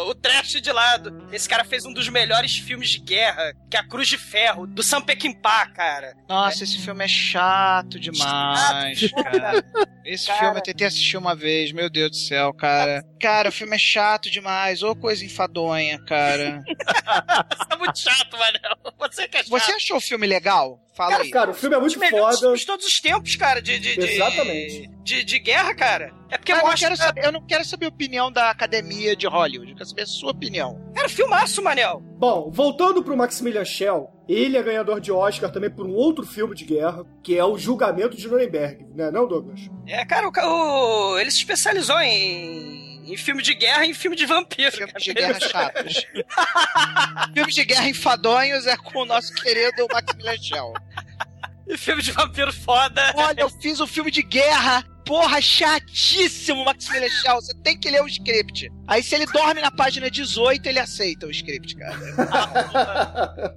o trash de lado, esse cara fez um dos melhores filmes de guerra, que é a Cruz de Ferro, do Sam Peckinpah, cara. Nossa, esse filme é chato demais, Chato, cara. Esse Cara. filme eu tentei assistir uma vez, meu Deus do céu, cara. Cara, o filme é chato demais, ô coisa enfadonha, cara. Isso é muito chato, Manel. Você que é chato. Você achou o filme legal? Fala Cara, aí. cara, o filme é muito foda. de todos os tempos, cara, de, de, de- Exatamente. De, de guerra, cara. É porque Mas eu, não mostra... quero saber, eu não quero saber a opinião da academia de Hollywood, eu quero saber a sua opinião. Cara, filmaço, Manel. Bom, voltando pro Maximilian Schell, ele é ganhador de Oscar também por um outro filme de guerra, que é o Julgamento de Nuremberg, né, não, Douglas? É, cara, o, o- ele se especializou em, em filme de guerra e em filme de vampiro. Filmes cara. de guerra chatos. Filmes de guerra enfadonhos é com o nosso querido Maximilian Schell. E filme de vampiro foda. Olha, eu fiz um filme de guerra. Porra, chatíssimo, Maximilian Schell. Você tem que ler o script. Aí, se ele dorme na página 18, ele aceita o script, cara.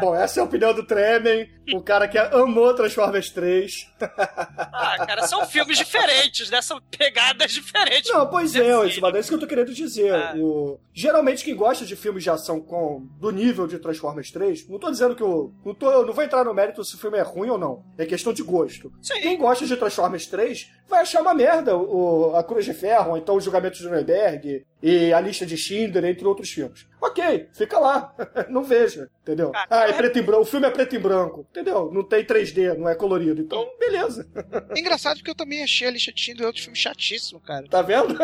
Bom, essa é a opinião do Tremen, o cara que amou Transformers 3. Ah, cara, são filmes diferentes, né? São pegadas diferentes. Não, pois é, Assim. Ismael, é isso que eu tô querendo dizer. Ah. O... Geralmente quem gosta de filmes de ação com do nível de Transformers 3, não tô dizendo que o. Não, tô... eu não vou entrar no mérito se o filme é ruim ou não. É questão de gosto. Sim. Quem gosta de Transformers 3 vai achar uma merda o... a Cruz de Ferro, ou então o Julgamento de Nuremberg e a lista de Schindler, entre outros filmes. Ok, fica lá. não veja, entendeu? Ah, Ah, é é- preto e branco. O filme é preto e branco, entendeu? Não tem 3D, não é colorido. Então, beleza. É engraçado porque eu também achei a lista de Schindler outro filme chatíssimo, cara. Tá vendo?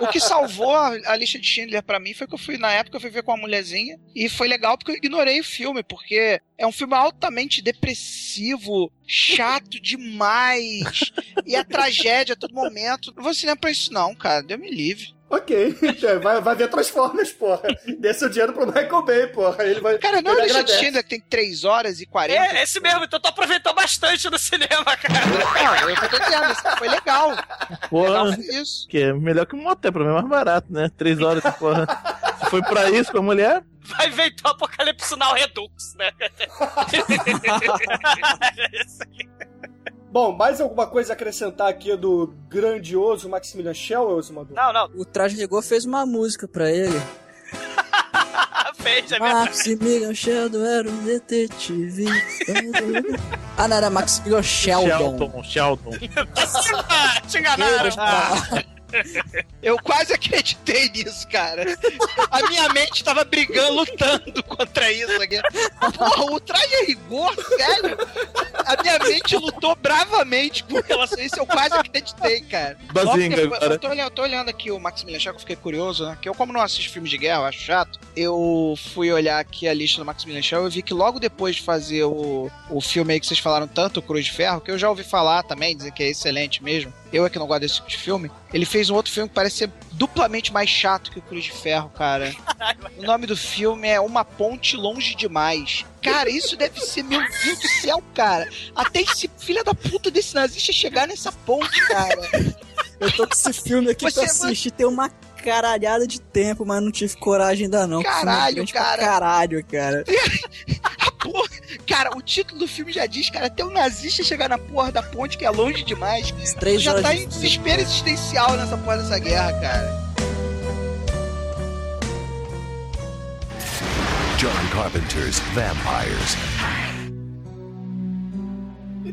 O que salvou a, a lista de Schindler pra mim foi que eu fui, na época, eu fui ver com uma mulherzinha e foi legal porque eu ignorei o filme, porque é um filme altamente depressivo, chato demais, e a tragédia a todo momento. Não vou cinema pra isso não, cara, Deus me livre. Ok, vai, vai ver Transformers, porra. Dê seu dinheiro pro Michael Bay, porra. Ele vai. Cara, não é a ele agradece. Schindler que tem 3 horas e 40. É, esse mesmo, então tu aproveitou bastante no cinema, cara. Não, eu tô dizendo, isso foi legal. Porra, isso. que é melhor que um motel, pra mim é mais barato, né? Três horas, porra. Foi pra isso com a mulher? Vai inventar o Apocalipse Now Redux, né? Bom, mais alguma coisa a acrescentar aqui do grandioso Maximilian Schell, Osmando? Não, não. O Traje Rigor fez uma música pra ele. Fez, é. Maximilian Sheldon era um detetive. ah, não, era Maximilian Sheldon. Sheldon, Sheldon. Te enganaram. Eu quase acreditei nisso, cara. A minha mente tava brigando, lutando contra isso aqui. Porra, o traje é rigor, sério? A minha mente lutou bravamente com relação a isso. Eu quase acreditei, cara. Bazinga, depois-. Eu tô, olhando, eu tô olhando aqui o Maximilian Schell, que eu fiquei curioso, né? Que eu, como não assisto filmes de guerra, eu acho chato. Eu fui olhar aqui a lista do Maximilian Schell e vi que logo depois de fazer o, o filme aí que vocês falaram tanto, o Cruz de Ferro, que eu já ouvi falar também, dizer que é excelente mesmo. Eu é que não gosto desse tipo de filme. Ele fez um outro filme que parece ser duplamente mais chato que o Cruz de Ferro, cara. O nome do filme é Uma Ponte Longe Demais. Cara, isso deve ser, meu Deus do céu, cara. Até esse filho da puta desse nazista chegar nessa ponte, cara. Eu tô com esse filme aqui Você- pra assistir tem uma caralhada de tempo, mas não tive coragem ainda não. é Caralho, cara. Caralho, cara. Porra, cara, o título do filme já diz, cara, até o nazista chegar na porra da ponte, que é longe demais. três já tá em desespero existencial nessa porra dessa guerra, cara. John Carpenter's Vampires.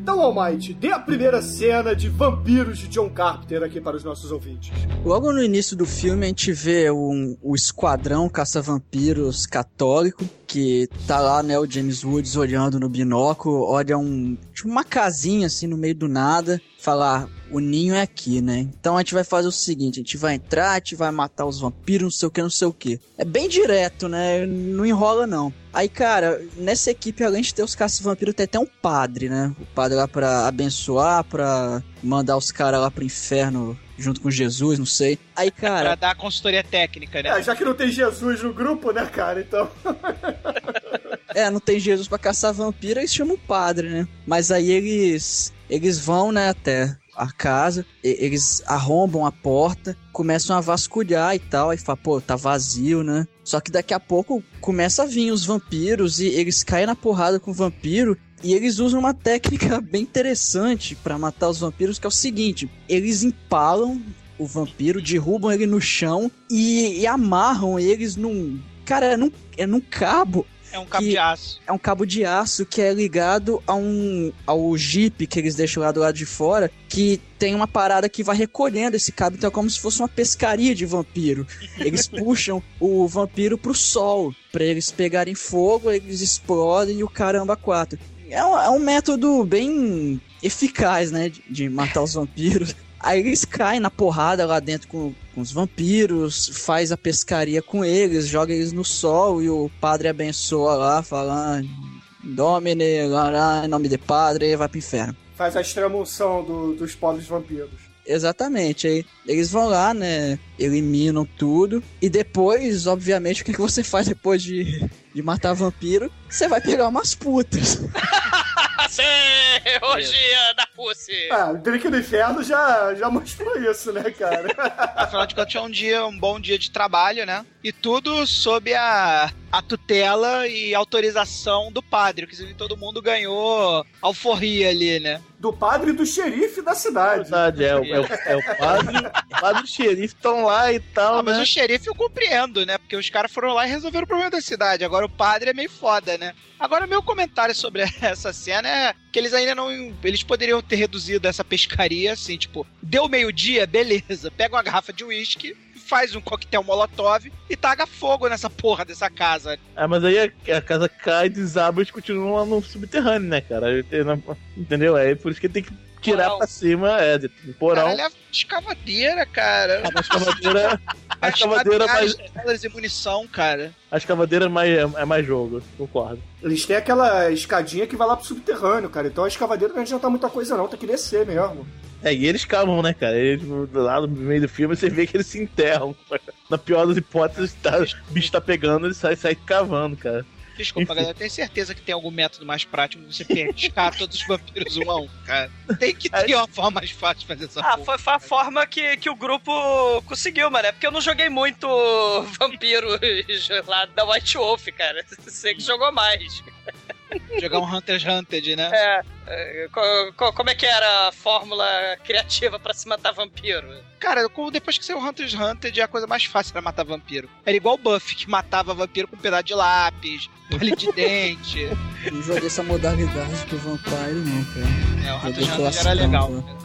Então, Almighty, dê a primeira cena de vampiros de John Carpenter aqui para os nossos ouvintes. Logo no início do filme a gente vê um, o esquadrão caça-vampiros católico que tá lá, né, o James Woods olhando no binóculo, olha um, tipo uma casinha assim no meio do nada, falar, o ninho é aqui, né? Então a gente vai fazer o seguinte, a gente vai entrar, a gente vai matar os vampiros, não sei o que, não sei o que. É bem direto, né? Não enrola não. Aí, cara, nessa equipe, além de ter os caça-vampiros, tem até um padre, né? O padre lá pra abençoar, pra mandar os caras lá pro inferno junto com Jesus, não sei. Aí, Pra cara, dar consultoria técnica, né? É, já que não tem Jesus no grupo, né, cara? Então. é, não tem Jesus pra caçar vampiro, eles chamam o padre, né? Mas aí eles eles vão, né, até a casa, e- eles arrombam a porta, começam a vasculhar e tal, aí fala, pô, tá vazio, né? Só que daqui a pouco começa a vir os vampiros e eles caem na porrada com o vampiro e eles usam uma técnica bem interessante pra matar os vampiros, que é o seguinte: eles empalam o vampiro, derrubam ele no chão e, e amarram eles num. Cara, é num, é num cabo. É um cabo de aço. É um cabo de aço que é ligado a um ao jeep que eles deixam lá do lado de fora, que tem uma parada que vai recolhendo esse cabo, então é como se fosse uma pescaria de vampiro. Eles puxam o vampiro pro sol, pra eles pegarem fogo, eles explodem e o caramba quatro. É um, é um método bem eficaz, né, de, de matar os vampiros. Aí eles caem na porrada lá dentro com, com os vampiros, faz a pescaria com eles, joga eles no sol e o padre abençoa lá, falando Domine, lá, lá, em nome de padre, e vai pro inferno. Faz a extremunção do- dos pobres vampiros. Exatamente, aí eles vão lá, né, eliminam tudo, e depois, obviamente, o que, que você faz depois de, de matar vampiro? Você vai pegar umas putas. Sim, orgia da pussy. Ah, o Drink do Inferno já, já mostrou isso, né, cara? Afinal de contas, é um dia, um bom dia de trabalho, né? E tudo sob a, a tutela e autorização do padre, que todo mundo ganhou alforria ali, né? Do padre e do xerife da cidade. Verdade, é, o- é, o- é o padre, o padre e o xerife estão lá e tal, Ah, mas né? o xerife eu compreendo, né? Porque os caras foram lá e resolveram o problema da cidade. Agora o padre é meio foda, né? Agora, meu comentário sobre essa cena é que eles ainda não. Eles poderiam ter reduzido essa pescaria assim, tipo, deu meio-dia, beleza. Pega uma garrafa de uísque, faz um coquetel molotov e taga fogo nessa porra dessa casa. Ah, mas aí a, a casa cai, desaba e eles continuam lá no subterrâneo, né, cara? Entendeu? É por isso que tem que tirar Porão. pra cima, é, de de porão. Caralho, é escavadeira, cara. A escavadeira, a escavadeira mais, Balas e munição, cara. a escavadeira é mais, é mais jogo, concordo. Eles têm aquela escadinha que vai lá pro subterrâneo, cara. Então a escavadeira não adianta muita coisa, não. Tem que descer mesmo. É, e eles cavam, né, cara? Eles, lá no meio do filme, você vê que eles se enterram. Na pior das hipóteses, tá, o bicho tá pegando, ele sai, sai cavando, cara. Desculpa, galera, eu tenho certeza que tem algum método mais prático de você pescar todos os vampiros um a um, cara. Tem que ter uma forma mais fácil de fazer essa Ah, porra. foi a forma que, que o grupo conseguiu, mano. É porque eu não joguei muito vampiros lá da White Wolf, cara. Você que jogou mais. Jogar um Hunter x Hunter, né? É. é, co- co- como é que era a fórmula criativa pra se matar vampiro? Cara, depois que saiu o Hunter x Hunter, a coisa mais fácil era matar vampiro. Era igual o Buffy, que matava vampiro com um pedaço de lápis, palito de dente. Não joguei essa modalidade do Vampire, não, cara. É, o Hunter Joguei x Hunter já classicão, era legal. cara.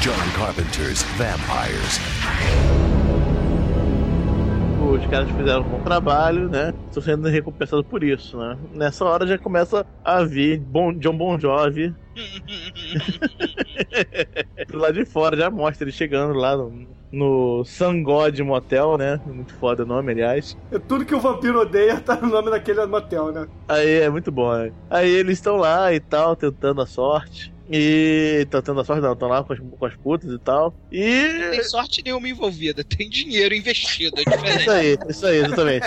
John Carpenter's Vampires. Os caras fizeram um bom trabalho, né? Estão sendo recompensados por isso, né? Nessa hora já começa a vir Bon, John Bon Jovi. Do lado de fora já mostra ele chegando lá no, no Sun God Motel, né? Muito foda o nome, aliás. É tudo que o vampiro odeia tá no nome daquele motel, né? Aí é muito bom, né? Aí eles estão lá e tal, tentando a sorte. E. Estão tentando a sorte, não, estão lá com as, com as putas e tal. Não E. tem sorte nenhuma envolvida, tem dinheiro investido, é diferente. Isso aí, isso aí, exatamente.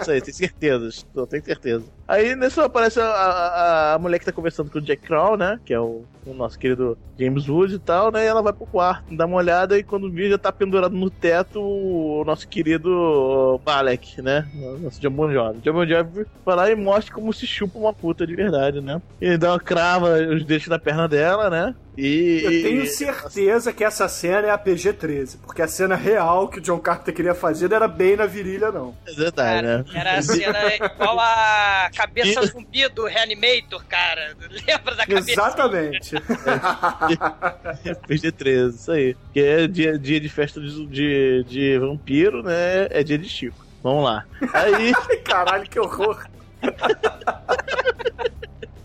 Isso aí, tem certeza, eu tenho certeza. Aí nisso aparece a, a, a mulher que tá conversando com o Jack Crow, né? Que é o, o nosso querido James Wood e tal, né? E ela vai pro quarto, dá uma olhada e quando vê já tá pendurado no teto o nosso querido Balek, né? Nosso Jovi. John Bon Jovi vai lá e mostra como se chupa uma puta de verdade, né? Ele dá uma crava os dedos na perna dela, né? E. Eu tenho e- certeza que essa cena é a PG-13, porque a cena real que o John Carpenter queria fazer não era bem na virilha, não. É verdade, né? Era a cena igual a cabeça zumbi do Reanimator, cara. Lembra da cabeça? Exatamente. PG-13, isso aí. Que é dia, dia de festa de, de, de vampiro, né? É dia de Chico. Vamos lá. Aí, Caralho, que horror.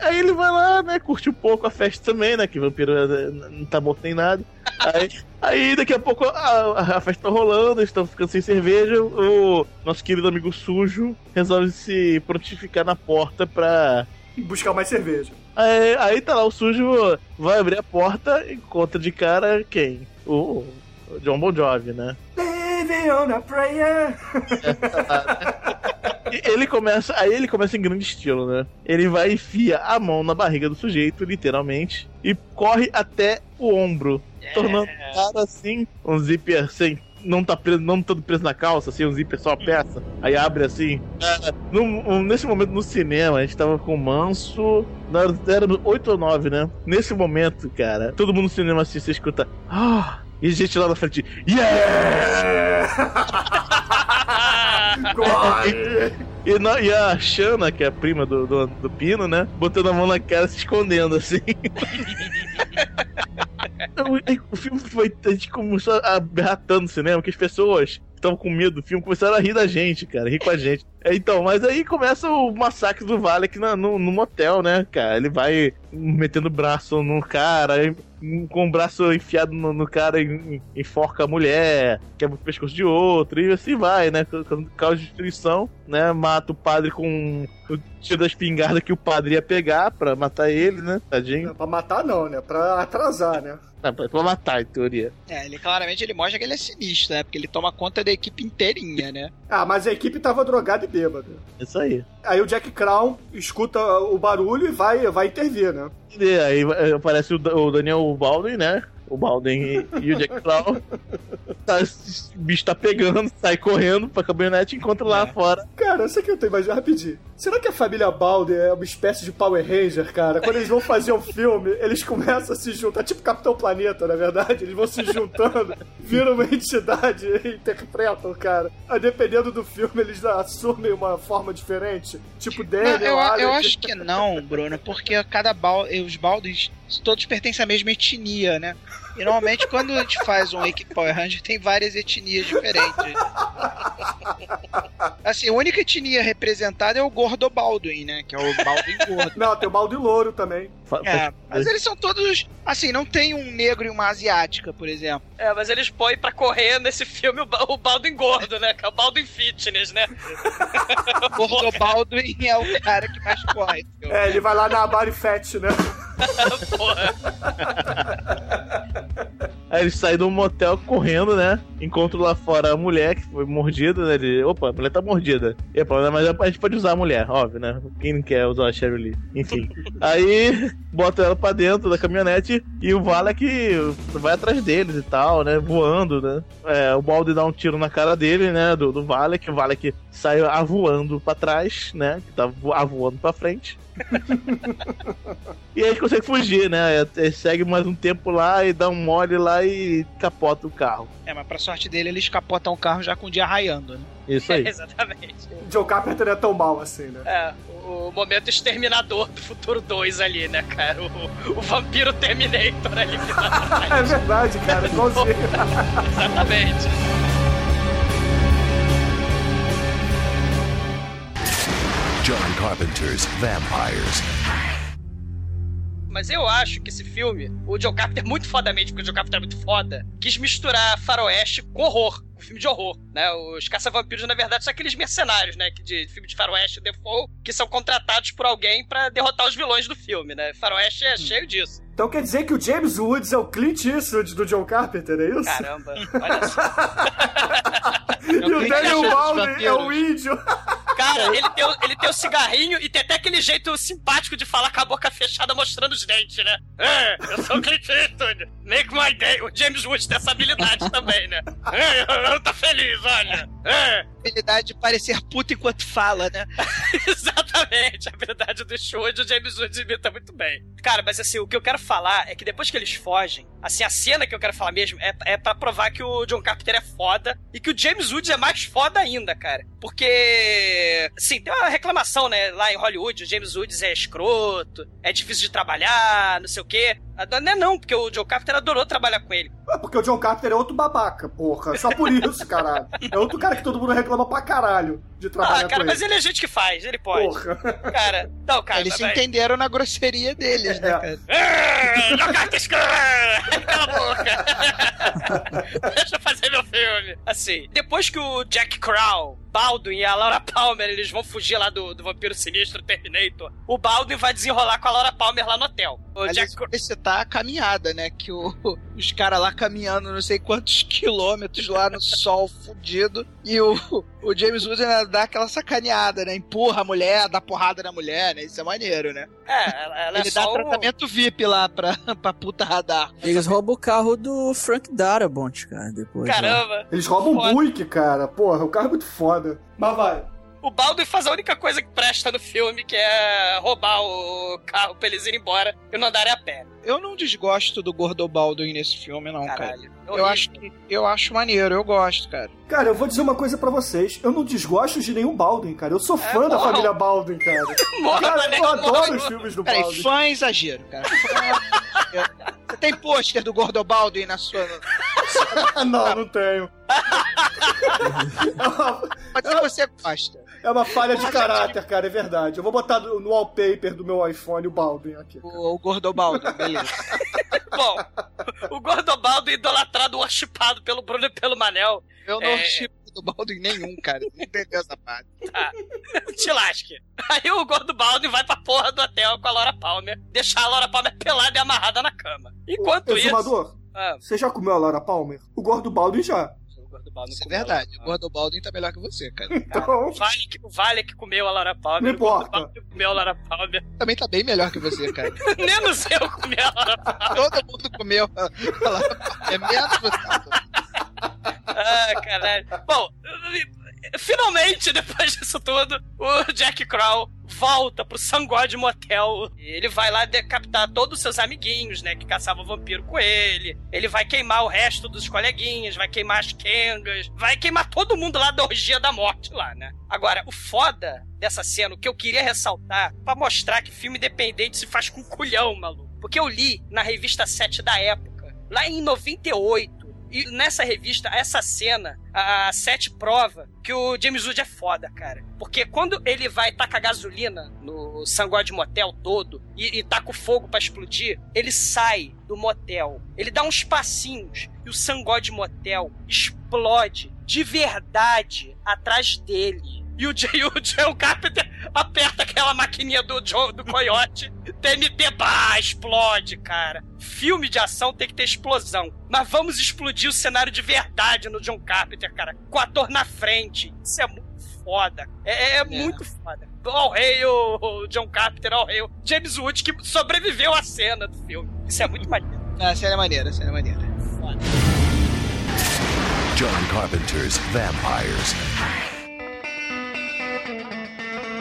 Aí ele vai lá, né? Curte um pouco a festa também, né? Que vampiro é, não tá morto nem nada. Aí, aí daqui a pouco a, a festa tá rolando, eles estão ficando sem cerveja. O nosso querido amigo sujo resolve se prontificar na porta pra. Buscar mais cerveja. Aí, aí tá lá o sujo, vai abrir a porta e encontra de cara quem? O, o John Bon Jovi, né? Living on a prayer. E ele começa, aí ele começa em grande estilo, né? Ele vai e enfia a mão na barriga do sujeito, literalmente, e corre até o ombro, tornando o cara assim, um zíper sem não tá preso, não todo preso na calça, assim, um zíper só a peça. Aí abre assim. É, no- nesse momento no cinema, a gente tava com o Manso. Era no 8 ou 9, né? Nesse momento, cara, todo mundo no cinema assim, você escuta. Ah! E a gente lá na frente. Yeah! Corre! E, na- e a Shana, que é a prima do, do, do Pino, né? Botando a mão na cara, se escondendo, assim. Então, o filme foi. A gente começou a berrar tanto no cinema que as pessoas estavam com medo do filme começaram a rir da gente, cara, rir com a gente. É, Então, mas aí começa o massacre do Vale aqui na- no, no motel, né, cara? Ele vai metendo o braço no cara, com o braço enfiado no, no cara, e enforca a mulher, quebra o pescoço de outro, e assim vai, né? Quando causa destruição, né? Mata o padre com o tiro da espingarda que o padre ia pegar pra matar ele, né? Tadinho. Pra matar não, né? Pra atrasar, né? Não, pra pra matar, em teoria. É, ele claramente ele mostra que ele é sinistro, né? Porque ele toma conta da equipe inteirinha, né? Ah, mas a equipe tava drogada e bêbada. Isso aí. Aí o Jack Crown escuta o barulho e vai, vai intervir, né? E aí eh, aparece o Daniel Baldwin, né? O Baldwin e, e o Jack Brown. Tá, esse bicho tá pegando, sai correndo pra caminhonete e encontra lá fora. Cara, isso aqui eu tô imaginando rapidinho. Será que a família Balder é uma espécie de Power Ranger, cara? Quando eles vão fazer um filme, eles começam a se juntar, tipo Capitão Planeta, na verdade. Eles vão se juntando, viram uma entidade e interpretam, cara. Aí, dependendo do filme, eles assumem uma forma diferente. Tipo Não, Daniel, eu, Alec. eu acho que não, Bruno, porque cada bal, os baldes todos pertencem à mesma etnia, né? E normalmente quando a gente faz um Wake Power Ranger tem várias etnias diferentes. Assim, a única etnia representada é o Gordo Baldwin, né? Que é o Baldwin gordo. Não, tem o Balde Louro também. É, mas eles são todos. Assim, não tem um negro e uma asiática, por exemplo. É, mas eles põem pra correr nesse filme o Baldwin gordo, né? Que é o Baldwin Fitness, né? O Gordo Baldwin é o cara que mais corre. É, ele vai lá na Body Fat, né? Porra. Aí ele sai do motel correndo, né? encontra lá fora a mulher que foi mordida, né? Ele, opa, a mulher tá mordida. E ele fala, mas a gente pode usar a mulher, óbvio, né? Quem não quer usar a Sherry Lee? Enfim. Aí bota ela pra dentro da caminhonete e o Valek vai atrás deles e tal, né? Voando, né? É, o Balde dá um tiro na cara dele, né? Do, do Valek. O Valek sai avoando pra trás, né? Que tá vo- avoando pra frente. e aí consegue fugir, né? Ele segue mais um tempo lá e dá um mole lá e capota o carro. É, mas pra sorte dele, eles capotam o carro já com o dia raiando, né? Isso aí. Exatamente. Joe Carpenter não é tão mal assim, né? É, o momento exterminador do Futuro 2 ali, né, cara? O, o vampiro Terminator ali que tá atrás. É verdade, cara, igualzinho. Exatamente. John Carpenter's Vampires. Mas eu acho que esse filme, o John Carpenter, muito fodamente, porque o John Carpenter é muito foda, quis misturar faroeste com horror, com filme de horror, né? Os caça-vampiros, na verdade, são aqueles mercenários, né? Que de filme de faroeste, default, que são contratados por alguém pra derrotar os vilões do filme, né? Faroeste é cheio disso. Então quer dizer que o James Woods é o Clint Eastwood do John Carpenter, é isso? Caramba, olha só. E o Daniel Balde é o índio. Cara, ele tem, o, ele tem o cigarrinho e tem até aquele jeito simpático de falar com a boca fechada mostrando os dentes, né? É, eu sou o Clint Eastwood. Make my day. O James Woods tem essa habilidade também, né? É, eu, eu tô feliz, olha. É, Habilidade de parecer puto enquanto fala, né? exatamente. A habilidade do Show o James Woods imita muito bem. Cara, mas assim, o que eu quero falar é que depois que eles fogem, assim, a cena que eu quero falar mesmo é, é pra provar que o John Carpenter é foda e que o James Woods é mais foda ainda, cara. Porque, assim, tem uma reclamação, né, lá em Hollywood, o James Woods é escroto, é difícil de trabalhar, não sei o quê. Não é não, porque o John Carpenter adorou trabalhar com ele. É porque o John Carpenter é outro babaca, porra. Só por isso, caralho. É outro cara que todo mundo reclama pra caralho de trabalhar Ah, cara, com mas ele. ele é gente que faz, ele pode. Porra. Cara, não, cara. Eles se entenderam na grosseria deles, né, É. cara? É, John Carpenter, cala a boca. Deixa eu fazer meu filme. Assim, depois que o Jack Crow, Baldwin e a Laura Palmer, eles vão fugir lá do, do Vampiro Sinistro Terminator, o Baldwin vai desenrolar com a Laura Palmer lá no hotel. O Aliás, Jack você tá a caminhada, né? Que o- os caras lá caminhando não sei quantos quilômetros lá no sol fudido. E o, o James Woods ainda dá aquela sacaneada, né? Empurra a mulher, dá porrada na mulher, né? Isso é maneiro, né? É, ela, ela é Ele dá o... tratamento VIP lá pra, pra puta radar. Eles roubam o carro do Frank Darabont, cara, depois. lá. Caramba. Eles roubam o Buick, cara. Porra, o carro é muito foda. Mas vai. O Baldwin faz a única coisa que presta no filme, que é roubar o carro pra eles irem embora e não andarem a pé. Eu não desgosto do Gordo Baldwin nesse filme, não, cara. Eu acho, que, eu acho maneiro, eu gosto, cara. Cara, eu vou dizer uma coisa pra vocês. Eu não desgosto de nenhum Baldwin, cara. Eu sou fã da morram. família Baldwin, cara. Morra, Cara, né? eu adoro Morra. os filmes do Peraí, Baldwin. fã é exagero, cara. Fã é. Você tem pôster do Gordo Baldwin na sua. não, não tenho. É Pode ser que você gosta. É uma falha de caráter, cara, é verdade. Eu vou botar no wallpaper do meu iPhone o Baldwin aqui. O, o Gordo Baldwin, beleza. Bom, o Gordobaldo idolatrado, worshipado pelo Bruno e pelo Manel. Eu não É. chipo do Baldwin nenhum, cara. Não entendeu essa parte. Tá. Te lasque. Aí o Gordo vai pra porra do hotel com a Laura Palmer, deixar a Laura Palmer pelada e amarrada na cama. Enquanto isso. Exumador, Ah, você já comeu a Laura Palmer? O gordo já. O Gordo Baldwin Isso é a verdade. O Gordo Baldwin tá melhor que você, cara. Então, O Vale, que, o Vale que comeu a Laura Palmer. Não o Gordo importa. Baldwin comeu a Laura Palmer. Também tá bem melhor que você, cara. Menos eu comi a Laura Palmer. Todo mundo comeu. É menos você. Ah, caralho. Bom, finalmente, depois disso tudo, o Jack Crow volta pro Sangod Motel. Ele vai lá decapitar todos os seus amiguinhos, né? Que caçavam vampiro com ele. Ele vai queimar o resto dos coleguinhas, vai queimar as Kengas, vai queimar todo mundo lá da orgia da morte lá, né? Agora, o foda dessa cena, o que eu queria ressaltar, pra mostrar que filme independente se faz com culhão, maluco. Porque eu li na revista 7 da época, lá em 98, e nessa revista, essa cena, a Sete prova que o James Wood é foda, cara. Porque quando ele vai tacar gasolina no Sangode Motel todo e, e taca o fogo pra explodir, ele sai do motel. Ele dá uns passinhos e o Sangode Motel explode de verdade atrás dele. E o, J- o Carpenter aperta aquela maquininha do, do coiote, TNT bah, explode, cara. Filme de ação tem que ter explosão. Mas vamos explodir o cenário de verdade no John Carpenter, cara. Com o ator na frente. Isso é muito foda. É, é muito foda. Ao rei, o, John Carpenter, ao rei, o James Wood, que sobreviveu à cena do filme. Isso é muito maneiro. A cena é maneira, a cena é maneira. John Carpenter's Vampires.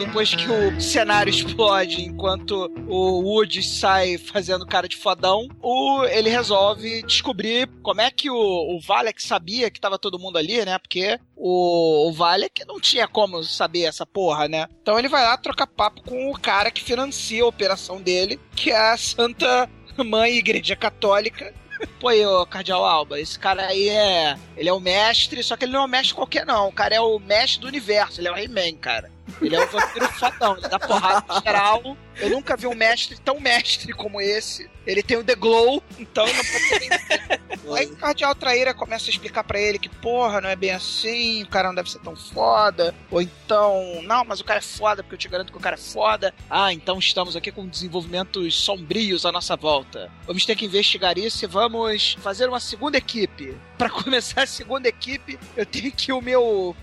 Depois que o cenário explode enquanto o Woody sai fazendo cara de fodão, o, ele resolve descobrir como é que o, o Valek sabia que tava todo mundo ali, né? Porque o, o Valek não tinha como saber essa porra, né? Então ele vai lá trocar papo com o cara que financia a operação dele, que é a Santa Mãe Igreja Católica, Pô, aí, ô Cardeal Alba, esse cara aí é. Ele é o mestre, só que ele não é um mestre qualquer, não. O cara é o mestre do universo, ele é o He-Man, cara. Ele é um vampiro fodão, ele dá porrada em geral. Eu nunca vi um mestre tão mestre como esse. Ele tem o The Glow, então não pode ser. Aí o Cardeal Traíra começa a explicar pra ele que, porra, não é bem assim, o cara não deve ser tão foda. Ou então, não, mas o cara é foda, porque eu te garanto que o cara é foda. Ah, então estamos aqui com desenvolvimentos sombrios à nossa volta. Vamos ter que investigar isso e vamos fazer uma segunda equipe. Pra começar a segunda equipe, eu tenho que o meu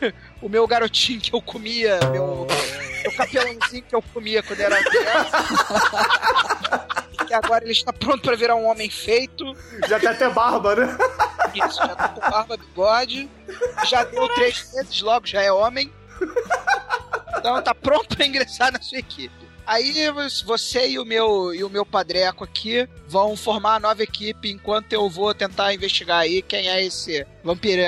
o meu garotinho que eu comia, meu, meu capelãozinho que eu comia quando era criança. e agora ele está pronto para virar um homem feito. Já tem até barba, né? Isso, já tá com barba, bigode. Já deu três meses, logo já é homem. Então tá pronto para ingressar na sua equipe. Aí você e o meu e o meu padreco aqui vão formar a nova equipe enquanto eu vou tentar investigar aí quem é esse vampire,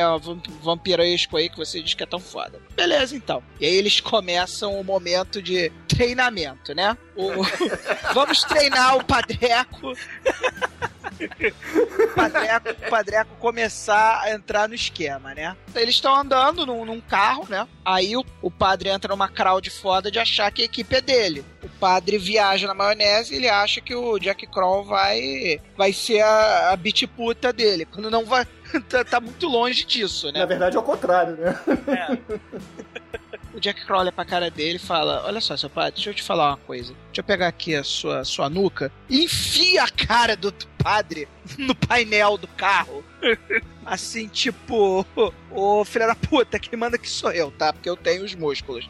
vampiresco aí que você diz que é tão foda. Beleza, então. E aí eles começam o momento de treinamento, né? O... Vamos treinar o padreco. o padreco, o padreco começar a entrar no esquema, né? Eles estão andando num, num, carro, né? Aí o, o padre entra numa crowd foda de achar que a equipe é dele. O padre viaja na maionese e ele acha que o Jack Kroll vai, vai ser a, a bitputa dele. Quando não vai. tá, tá, muito longe disso, né? Na verdade é o contrário, né? É. o Jack Kroll olha pra cara dele e fala: Olha só, seu padre, deixa eu te falar uma coisa. Deixa eu pegar aqui a sua, sua nuca e enfia a cara do padre no painel do carro. Assim, tipo, ô filho da puta, quem manda que sou eu, tá? Porque eu tenho os músculos.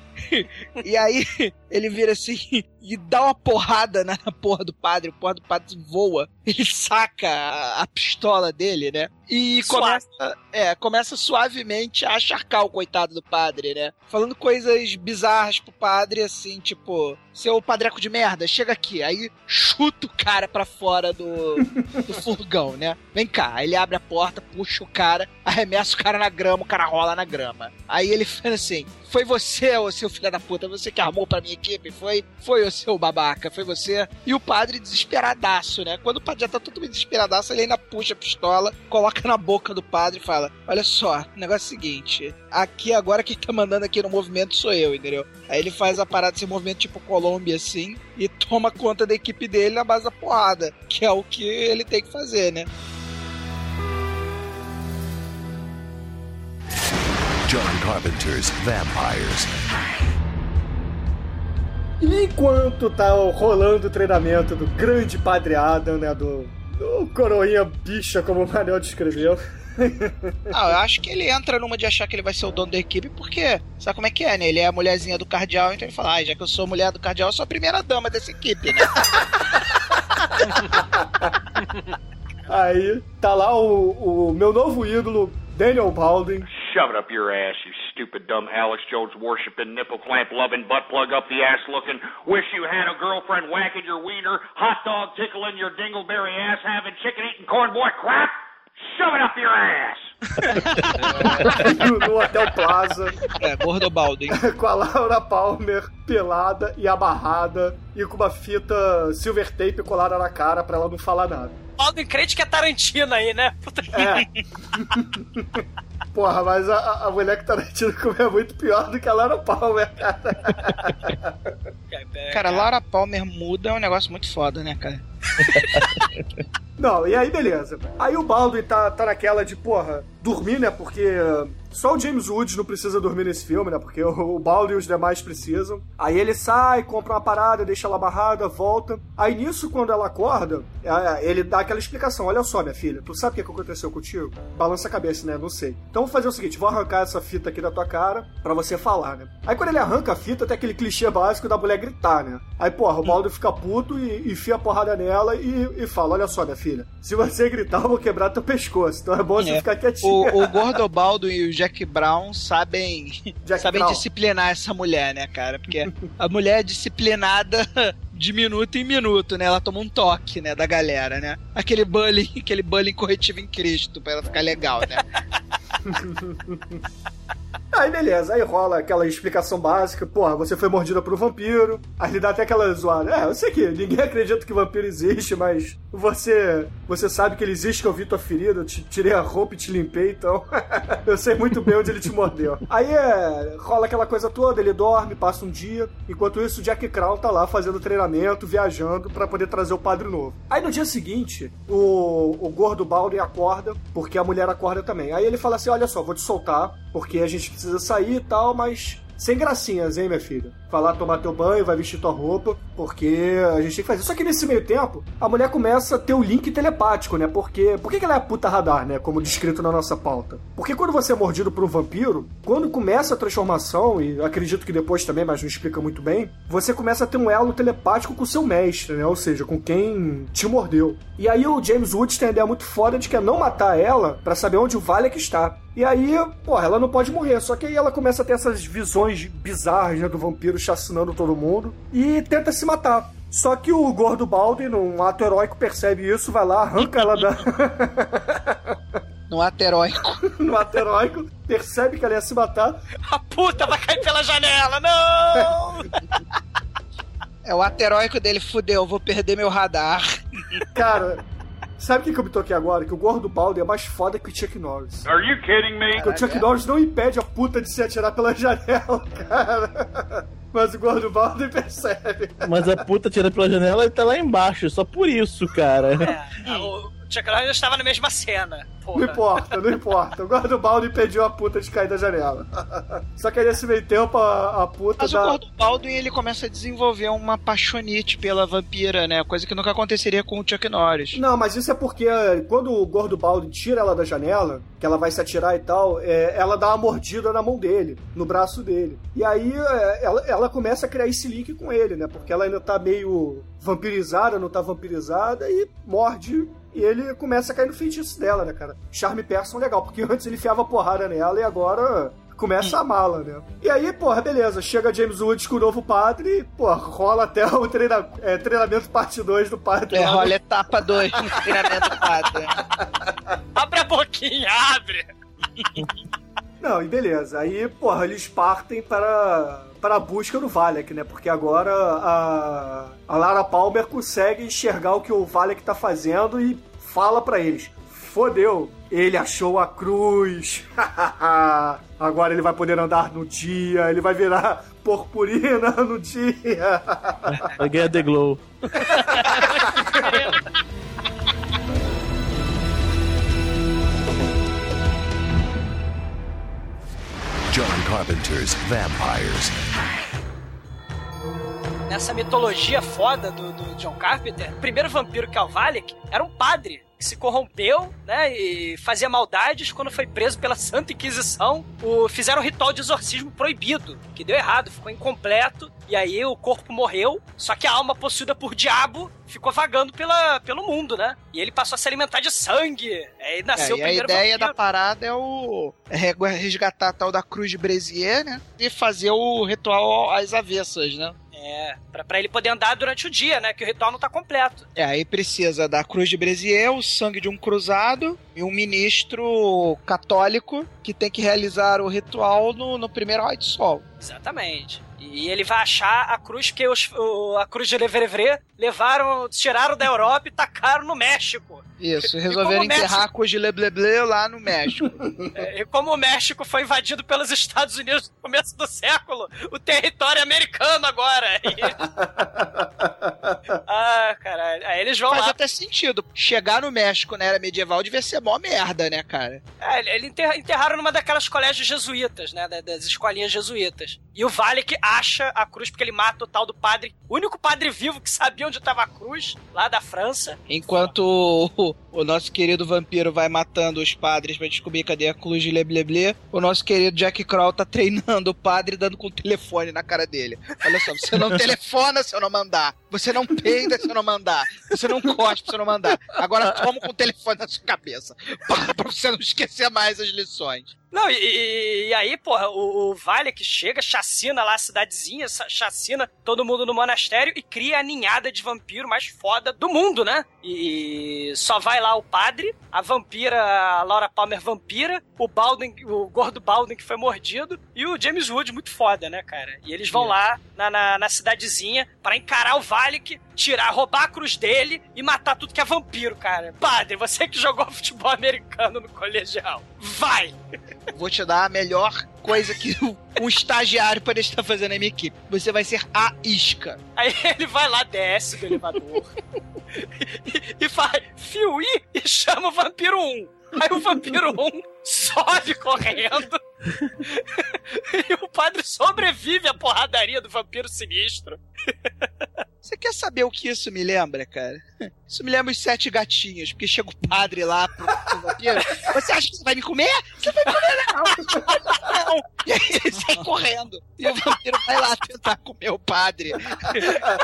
e aí ele vira assim e dá uma porrada na porra do padre, o porra do padre voa. Ele saca a, a pistola dele, né? E Suave. começa, é, começa suavemente a acharcar o coitado do padre, né? Falando coisas bizarras pro padre, assim, tipo, seu padreco de merda, chega aqui. Aí chuta o cara pra fora do, do furgão, né? Vem cá. Aí ele abre a porta, puxa o cara, arremessa o cara na grama, o cara rola na grama. Aí ele fala assim: Foi você, ô seu filho da puta, você que armou pra minha equipe? Foi? Foi o seu babaca, foi você? E o padre desesperadaço, né? Quando o padre já tá totalmente desesperadaço, ele ainda puxa a pistola, coloca na boca do padre e fala: Olha só, o negócio é o seguinte: aqui agora quem tá mandando aqui no movimento sou eu, entendeu? Aí ele faz a parada desse movimento tipo Colômbia assim e toma conta da equipe dele na base da porrada, que é o que ele tem que fazer, né? John Carpenter's Vampires. E enquanto tá rolando o treinamento do grande Padre Adam, né, do, do coroinha bicha, como o Manel descreveu, ah, eu acho que ele entra numa de achar que ele vai ser o dono da equipe, porque sabe como é que é, né? Ele é a mulherzinha do cardeal, então ele fala, ah, já que eu sou mulher do cardeal, eu sou a primeira dama dessa equipe, né? Aí tá lá o, o meu novo ídolo, Daniel Baldwin. Shove it up your ass, you stupid, dumb Alex Jones worshiping, nipple clamp loving, butt plug up the ass looking, wish you had a girlfriend whacking your wiener, hot dog tickling your dingleberry ass having chicken eating corn boy crap. Shove it up your ass! no Hotel Plaza. É, Gordo Baldwin. com a Laura Palmer pelada e abarrada e com uma fita silver tape colada na cara pra ela não falar nada. Baldwin crente que é Tarantino aí, né? Puta é. Porra, mas a, a mulher que Tarantino comeu é muito pior do que a Laura Palmer, cara. Cara, Laura Palmer muda é um negócio muito foda, né, cara? Não, e aí beleza. Aí o Baldwin tá, tá naquela de, porra, dormir, né? Porque só o James Woods não precisa dormir nesse filme, né? Porque o, Baldo e os demais precisam. Aí ele sai, compra uma parada, deixa ela amarrada, volta. Aí nisso, quando ela acorda, é, ele dá aquela explicação: Olha só, minha filha, tu sabe o que aconteceu contigo? Balança a cabeça, né? Não sei. Então vou fazer o seguinte: vou arrancar essa fita aqui da tua cara pra você falar, né? Aí quando ele arranca a fita, tem aquele clichê básico da mulher gritar, né? Aí, porra, o Baldo fica puto e enfia a porrada nela e, e fala: Olha só, minha filha, se você gritar, eu vou quebrar teu pescoço. Então é bom você É. ficar quietinha. O, o Gordobaldo e o Jack Brown sabem, Jack sabem Brown. disciplinar essa mulher, né, cara? Porque a mulher é disciplinada de minuto em minuto, né? Ela toma um toque, né, da galera, né? Aquele bullying, aquele bullying corretivo em Cristo pra ela ficar legal, né? Aí beleza, aí rola aquela explicação básica, porra, você foi mordida por um vampiro, aí ele dá até aquela zoada. É, eu sei que ninguém acredita que vampiro existe, mas você você sabe que ele existe, que eu vi tua ferida, eu te tirei a roupa e te limpei, então eu sei muito bem onde ele te mordeu. Aí é, rola aquela coisa toda, ele dorme, passa um dia, enquanto isso o Jack Crow tá lá fazendo treinamento, viajando pra poder trazer o padre novo. Aí no dia seguinte, o, o gordo Baldwin acorda, porque a mulher acorda também. Aí ele fala assim, olha só, vou te soltar, porque a gente precisa sair e tal, mas sem gracinhas, hein, minha filha? Vai lá tomar teu banho, vai vestir tua roupa, porque a gente tem que fazer. Só que nesse meio tempo, a mulher começa a ter o link telepático, né? Porque. Por que que ela é a puta radar, né? Como descrito na nossa pauta. Porque quando você é mordido por um vampiro, quando começa a transformação, e acredito que depois também, mas não explica muito bem, você começa a ter um elo telepático com o seu mestre, né? Ou seja, com quem te mordeu. E aí o James Woods tem a ideia muito foda de que é não matar ela pra saber onde o Valek está. E aí, porra, ela não pode morrer. Só que aí ela começa a ter essas visões bizarras, né, do vampiro chacinando todo mundo e tenta se matar. Só que o gordo Baldwin, num ato heróico, percebe isso, vai lá, arranca ela da. No ato heróico. no ato heróico, percebe que ela ia se matar. A puta vai cair pela janela, não! É o ato heróico dele, fudeu, vou perder meu radar. Cara, sabe o que, que eu me toquei agora? Que o gordo Baldwin é mais foda que o Chuck Norris. Are you kidding me? Porque o Chuck Norris não impede a puta de se atirar pela janela, cara. Mas o gordo Baldwin percebe. Mas a puta tira pela janela e tá lá embaixo, só por isso, cara. É, o Chuck Norris estava na mesma cena. Não Porra. importa, não importa. O gordo Baldwin impediu a puta de cair da janela. Só que aí nesse meio tempo a, a puta Mas dá... o Gordo Baldwin, ele começa a desenvolver uma paixonite pela vampira, né? Coisa que nunca aconteceria com o Chuck Norris. Não, mas isso é porque quando o gordo Baldwin tira ela da janela, que ela vai se atirar e tal, é, ela dá uma mordida na mão dele, no braço dele. E aí é, ela, ela começa a criar esse link com ele, né? Porque ela ainda tá meio vampirizada, não tá vampirizada, e morde. E ele começa a cair no feitiço dela, né, cara? Charme Person legal, porque antes ele enfiava porrada nela e agora começa a amá-la, né? E aí, porra, beleza, chega James Woods com o novo padre e, porra, rola até o treina, é, treinamento parte 2 do padre. É, rola etapa 2 no treinamento do padre. Abre a boquinha, abre! Não, e beleza. Aí, porra, eles partem para, para a busca do Valek, né? Porque agora a, a Lara Palmer consegue enxergar o que o Valek tá fazendo e fala pra eles: Fodeu, ele achou a cruz. agora ele vai poder andar no dia, ele vai virar purpurina no dia. Ganhar The Glow. John Carpenter's Vampires. Nessa mitologia foda do, do John Carpenter, o primeiro vampiro que é o Valek era um padre que se corrompeu, né, e fazia maldades quando foi preso pela Santa Inquisição. O, fizeram um ritual de exorcismo proibido, que deu errado, ficou incompleto, e aí o corpo morreu, só que a alma possuída por diabo ficou vagando pela, pelo mundo, né? E ele passou a se alimentar de sangue. Aí nasceu É, o e a primeiro ideia vampiro. da parada é o é resgatar a tal da cruz de Brezier, né? E fazer o ritual às avessas, né? É, pra, pra ele poder andar durante o dia, né? Que o ritual não tá completo. É, aí precisa da cruz de Brezier, o sangue de um cruzado e um ministro católico que tem que realizar o ritual no, no primeiro raio de sol. Exatamente. E ele vai achar a cruz que os, o- a cruz de Leverevre levaram, tiraram da Europa e tacaram no México. Isso, resolveram enterrar México- a cruz de Lebleble lá no México. É, E como o México foi invadido pelos Estados Unidos no começo do século, o território é americano agora. E- ah, caralho. Aí eles vão Faz lá. até sentido. Chegar no México na era medieval devia ser mó merda, né, cara? É, ele- ele enterra- enterraram numa daquelas colégios jesuítas, né? da- Das escolinhas jesuítas. E o Valek acha a cruz porque ele mata o tal do padre, o único padre vivo que sabia onde estava a cruz, lá da França. Enquanto o, o nosso querido vampiro vai matando os padres pra descobrir cadê a cruz de Lebleble, o nosso querido Jack Kroll tá treinando o padre dando com o telefone na cara dele. Olha só, você não telefona se eu não mandar. Você não peida se eu não mandar. Você não cospe se eu não mandar. Agora toma com o telefone na sua cabeça. Pra, pra você não esquecer mais as lições. Não, e, e- aí, porra, o, o Valek chega, chacina lá a cidadezinha, chacina todo mundo no monastério e cria a ninhada de vampiro mais foda do mundo, né? E, só vai lá o padre, a vampira, a Laura Palmer vampira, o Baldwin, o gordo Baldwin que foi mordido e o James Wood muito foda, né, cara? E eles vão lá na, na, na cidadezinha pra encarar o Valek, tirar, roubar a cruz dele e matar tudo que é vampiro, cara. Padre, você que jogou futebol americano no colegial, vai! Vou te dar a melhor coisa que um estagiário pode estar fazendo na minha equipe. Você vai ser a isca. Aí ele vai lá, desce do elevador e, e faz Fiui e chama o vampiro 1. Aí o vampiro 1 sobe correndo e o padre sobrevive à porradaria do vampiro sinistro. Você quer saber o que isso me lembra, cara? Isso me lembra os sete gatinhos, porque chega o padre lá pro, pro vampiro. Você acha que você vai me comer? Você vai comer, não! E aí ele sai correndo. E o vampiro vai lá tentar comer o padre.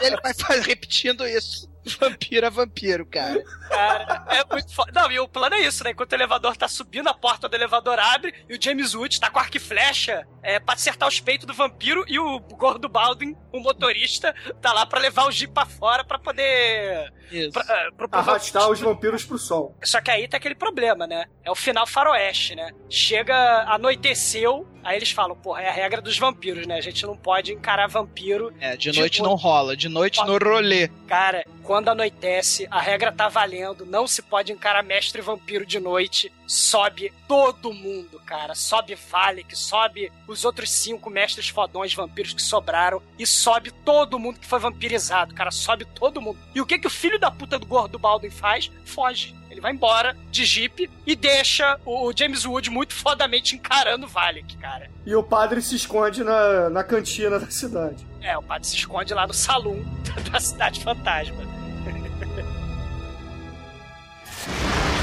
Ele vai repetindo isso. Vampiro é vampiro, cara. Cara, é muito foda. Não, e o plano é isso, né? Enquanto o elevador tá subindo, a porta do elevador abre e o James Wood tá com arco e flecha é, pra acertar os peitos do vampiro e o gordo Baldwin, o motorista, tá lá pra levar o jeep pra fora pra poder... Isso. Pra, é, pro- pro- Arrastar os vampiros pro sol. Só que aí tem aquele problema, né? É o final faroeste, né? Chega, anoiteceu, aí eles falam, porra, é a regra dos vampiros, né? A gente não pode encarar vampiro. É, de noite não rola, de noite no rolê. Cara, quando anoitece, a regra tá valendo, não se pode encarar mestre vampiro de noite. Sobe todo mundo, cara. Sobe Valek, sobe os outros cinco mestres fodões vampiros que sobraram e sobe todo mundo que foi vampirizado, cara. Sobe todo mundo. E o que que o filho da puta do gordo Baldwin faz? Foge. Ele vai embora de jeep e deixa o James Wood muito fodamente encarando o Valek, cara. E o padre se esconde na, na cantina da cidade. É, o padre se esconde lá no salão da cidade fantasma.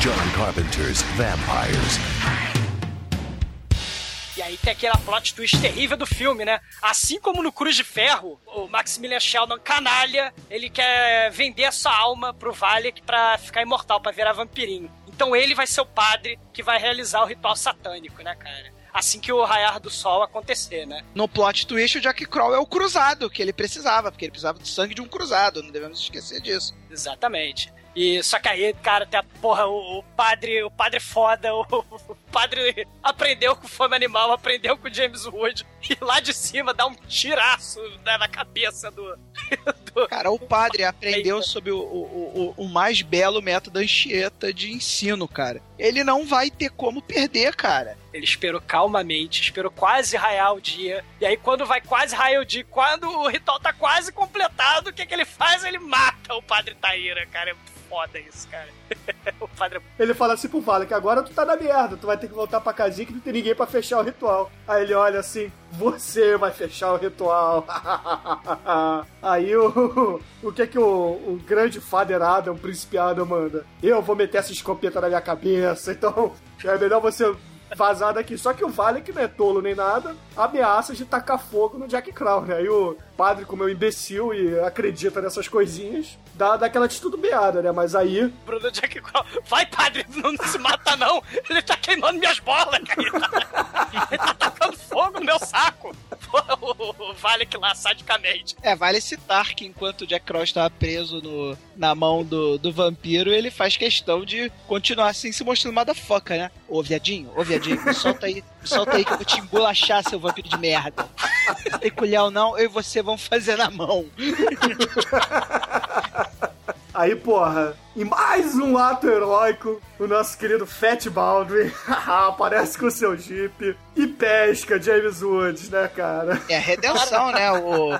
John Carpenter's Vampires. E aí tem aquela plot twist terrível do filme, né? Assim como no Cruz de Ferro, o Maximilian Sheldon, canalha, ele quer vender a sua alma pro Valek pra ficar imortal, pra virar vampirinho. Então ele vai ser o padre que vai realizar o ritual satânico, né, cara? Assim que o raiar do sol acontecer, né? No plot twist, o Jack Kroll é o cruzado que ele precisava, porque ele precisava do sangue de um cruzado, não devemos esquecer disso. Exatamente. E só que aí, cara, tem a porra, o, o padre, o padre foda, o, o padre aprendeu com fome animal, aprendeu com James Wood e lá de cima dá um tiraço né, na cabeça do, do- Cara, o padre aprendeu sobre o, o, o, mais belo método Anchieta de ensino, cara. Ele não vai ter como perder, cara. Ele esperou calmamente, esperou quase raiar o dia. E aí, quando vai quase raiar o dia, quando o ritual tá quase completado, o que, que ele faz? Ele mata o padre Taíra, cara. É foda isso, cara. o padre. Ele fala assim pro Valek, agora tu tá na merda, tu vai ter que voltar pra casinha que não tem ninguém pra fechar o ritual. Aí ele olha assim, você vai fechar o ritual. Aí o, o que que o, o grande Father Adam, o príncipe Adam, manda? Eu vou meter essa escopeta na minha cabeça, então é melhor você vazar daqui. Só que o Valek não é tolo nem nada, ameaça de tacar fogo no Jack Crow, né? Aí o padre, como é um imbecil e acredita nessas coisinhas, dá daquela titubeada, né? Mas aí Bruno Jack Crow. Vai, padre, não, não se mata, não. Ele tá queimando minhas bolas, cara. Ele tá, ele tá tacando fogo no meu saco. O, o Valek lá, sadicamente. É, vale citar que enquanto o Jack Cross estava preso no, na mão do, do vampiro, ele faz questão de continuar assim se mostrando motherfucker, né? Ô, viadinho, ô, viadinho, me solta aí, me solta aí que eu vou te embolachar, seu vampiro de merda. Tem colher ou não, eu e você vamos fazer na mão. Aí, porra, em mais um ato heróico, o nosso querido Fat Baldwin aparece com seu jeep e pesca James Woods, né, cara? É a redenção, né? O,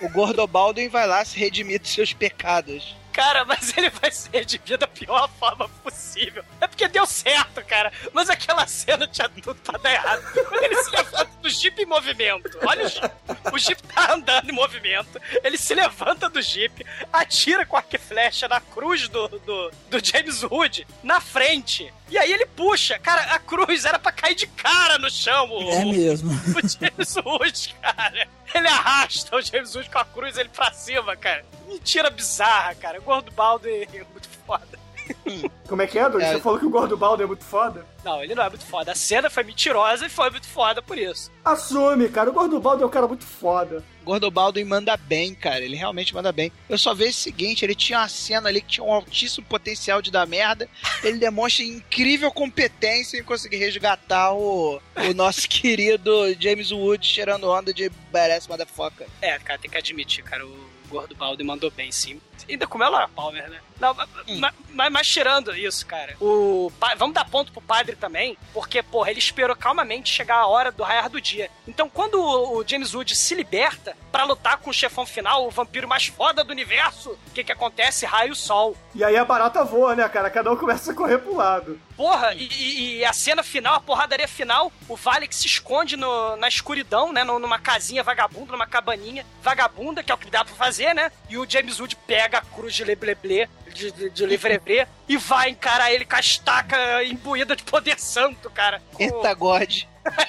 O Gordo Baldwin vai lá se redimir dos seus pecados. Cara, mas ele vai se redimir da pior forma possível. É porque deu certo, cara. Mas aquela cena tinha tudo pra dar errado. Quando ele se levanta do Jeep em movimento. Olha o Jeep. O Jeep tá andando em movimento. Ele se levanta do Jeep, atira com arco e flecha na cruz do, do, do James Wood, na frente. E aí ele puxa. Cara, a cruz era pra cair de cara no chão. O, É mesmo. o James Wood, cara. Ele arrasta o James Wood com a cruz ele pra cima, cara. Mentira bizarra, cara. O Gordo Baldo é muito foda. Como é que é, Doug? É. Você falou que o Gordo Baldo é muito foda? Não, ele não é muito foda. A cena foi mentirosa e foi muito foda por isso. Assume, cara. O Gordo Baldo é um cara muito foda. Gordo Baldwin manda bem, cara. Ele realmente manda bem. Eu só vejo o seguinte: ele tinha uma cena ali que tinha um altíssimo potencial de dar merda. Ele demonstra incrível competência em conseguir resgatar o, o nosso querido James Wood cheirando onda de badass motherfucker. É, cara, tem que admitir, cara. O Gordo Baldo mandou bem, sim. Ainda como ela Palmer, né? Não, ma- ma- mas, mas tirando isso, cara, o pa- vamos dar ponto pro padre também, porque, porra, ele esperou calmamente chegar a hora do raiar do dia. Então, quando o, James Wood se liberta pra lutar com o chefão final, o vampiro mais foda do universo, o que que acontece? Raio o sol. E aí a barata voa, né, cara? Cada um começa a correr pro lado. Porra, e, e- a cena final, a porradaria final, o Valek se esconde no- na escuridão, né? Numa casinha vagabunda, numa cabaninha vagabunda, que é o que dá pra fazer, né? E o James Wood pega a cruz de lebleble, de, de, de livrebré, e vai encarar ele com a estaca imbuída de poder santo, cara.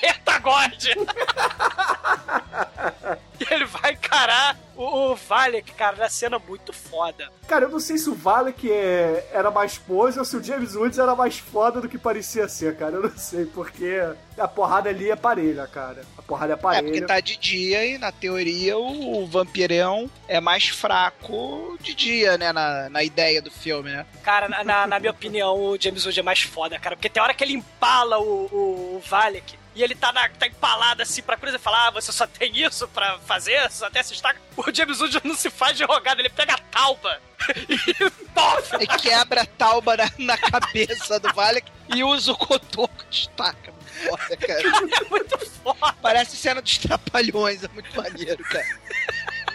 Eita, God. E ele vai encarar o, o Valek, cara, na cena muito foda. Cara, eu não sei se o Valek é, era mais pose ou se o James Woods era mais foda do que parecia ser, cara. Eu não sei, porque a porrada ali é parelha, cara. A porrada é É, parelha. porque tá de dia e, na teoria, o vampirão é mais fraco de dia, né? Na, na ideia do filme, né? Cara, na, na- na minha opinião, o James Wood é mais foda, cara. Porque tem hora que ele empala o, o, o Valek e ele tá, na, tá empalado assim pra cruz e fala: Ah, você só tem isso pra fazer? Só tem essa estaca? O James Wood não se faz de rogada, ele pega a tauba e pof! E quebra a tauba na, na cabeça do Valek e usa o cotoco de estaca. Muito foda, cara. É muito foda. Parece cena dos trapalhões, é muito maneiro, cara.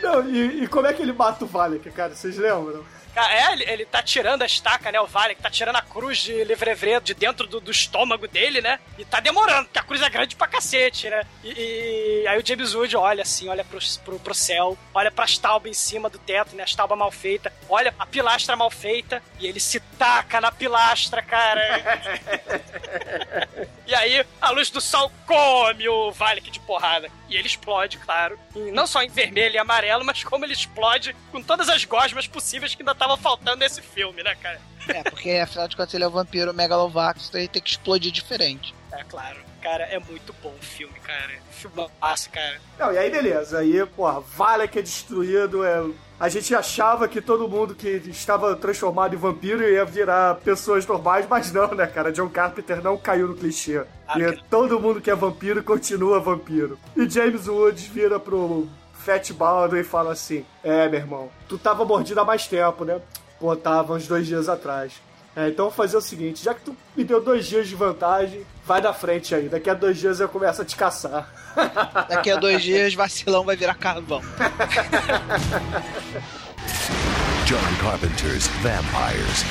Não, e, e como é que ele mata o Valek, cara? Vocês lembram? É, ele, ele tá tirando a estaca, né? O Valek tá tirando a cruz de Livrevre de dentro do, do estômago dele, né? E tá demorando, porque a cruz é grande pra cacete, né? E, e aí o James Wood olha assim, olha pro, pro, pro céu, olha pras taubas em cima do teto, né? As taubas mal feitas, olha a pilastra mal feita e ele se taca na pilastra, cara. e aí a luz do sol come o Valek de porrada. E ele explode, claro. E não só em vermelho e amarelo, mas como ele explode com todas as gosmas possíveis que ainda estavam faltando nesse filme, né, cara? É, porque afinal de contas ele é o vampiro megalovax, então ele tem que explodir diferente. É claro. Cara, é muito bom o filme, cara. Filme massa, cara. Não, e aí beleza. Aí, porra, Valek é destruído. É... A gente achava que todo mundo que estava transformado em vampiro ia virar pessoas normais, mas não, né, cara? John Carpenter não caiu no clichê. Ah, e todo mundo que é vampiro continua vampiro. E James Woods vira pro Fat Baldwin e fala assim: É, meu irmão, tu tava mordido há mais tempo, né? Pô, tava uns dois dias atrás. É, então vou fazer o seguinte: já que tu me deu dois dias de vantagem, vai na frente aí. Daqui a dois dias eu começo a te caçar. Daqui a dois dias, vacilão vai virar carvão. John Carpenter's Vampires.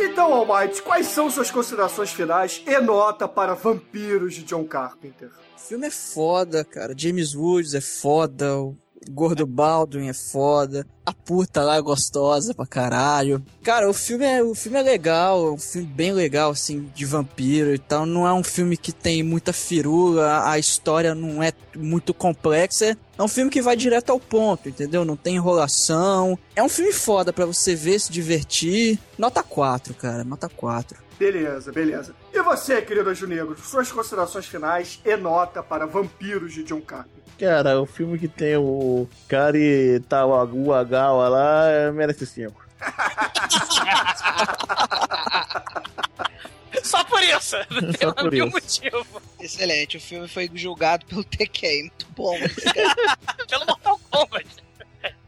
Então, Almighty, quais são suas considerações finais e nota para Vampiros de John Carpenter? O filme é foda, cara. James Woods é foda. O Gordo Baldwin é foda. A puta lá é gostosa pra caralho. Cara, o filme é, o filme é legal. É um filme bem legal, assim, de vampiro e tal. Não é um filme que tem muita firula. A história não é muito complexa. É um filme que vai direto ao ponto, entendeu? Não tem enrolação. É um filme foda pra você ver, se divertir. Nota 4, cara. Nota 4. Beleza, beleza. E você, querido Anjo Negro, suas considerações finais e nota para Vampiros de John Carpenter? Cara, o filme que tem o Kari Tawagua lá é, merece 5. Só por isso. Não Só por isso. motivo. Excelente, o filme foi julgado pelo TK, muito bom. Pelo Mortal Kombat.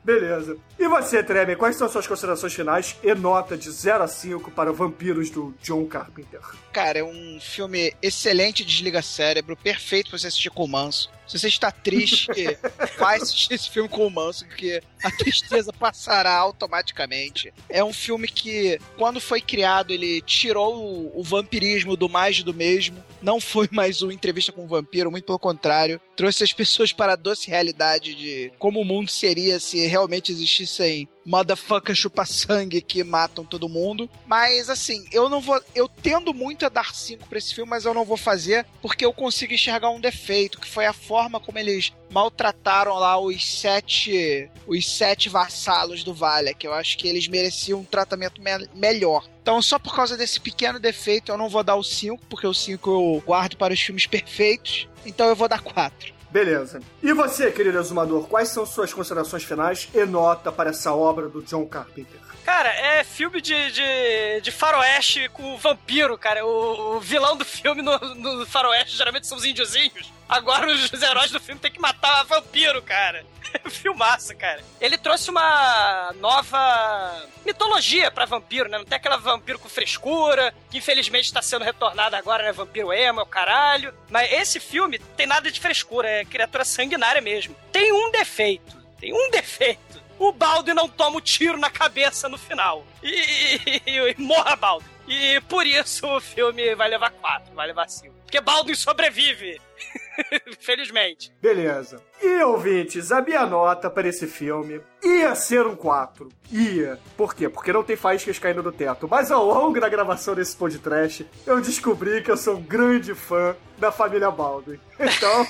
Beleza. E você, Treme, quais são suas considerações finais e nota de 0 a 5 para Vampiros do John Carpenter? Cara, é um filme excelente, desliga cérebro, perfeito pra você assistir com o manso. Se você está triste, vai assistir esse filme com o manso, porque a tristeza passará automaticamente. É um filme que, quando foi criado, ele tirou o, o vampirismo do mais do mesmo. Não foi mais uma entrevista com um vampiro, muito pelo contrário. Trouxe as pessoas para a doce realidade de como o mundo seria se realmente existissem motherfucker chupa-sangue que matam todo mundo. Mas, assim, eu não vou. Eu tendo muito a dar 5 pra esse filme, mas eu não vou fazer porque eu consigo enxergar um defeito, que foi a forma como eles maltrataram lá os sete. Os sete vassalos do Vale, que eu acho que eles mereciam um tratamento me melhor. Então, só por causa desse pequeno defeito, eu não vou dar o 5, porque o 5 eu guardo para os filmes perfeitos. Então eu vou dar 4. Beleza. E você, querido exumador, quais são suas considerações finais e nota para essa obra do John Carpenter? Cara, é filme de, de, de faroeste com vampiro, cara. O, o vilão do filme no, no faroeste geralmente são os índiozinhos. Agora os, heróis do filme têm que matar vampiro, cara. Filmaça, cara. Ele trouxe uma nova mitologia pra vampiro, né? Não tem aquela vampiro com frescura, que infelizmente tá sendo retornada agora, né? Vampiro emo, é o caralho. Mas esse filme tem nada de frescura, é criatura sanguinária mesmo. Tem um defeito. Tem um defeito. O Baldo não toma o um tiro na cabeça no final. E, e, e, e morra Baldo. E por isso o filme vai levar quatro, vai levar cinco. Porque Baldwin sobrevive. Felizmente. Beleza. E ouvintes, a minha nota para esse filme ia ser um 4. Ia. Por quê? Porque não tem faíscas caindo do teto. Mas ao longo da gravação desse podcast, eu descobri que eu sou um grande fã da família Baldwin. Então.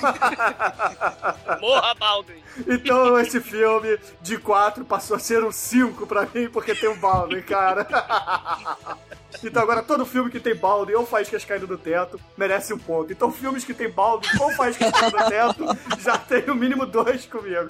Morra, Baldwin! Então esse filme de 4 passou a ser um 5 pra mim, porque tem o Baldwin, cara. Então agora todo filme que tem balde ou faíscas caindo do teto merece um ponto. Então filmes que tem balde ou faíscas caindo do teto já tem no mínimo dois comigo.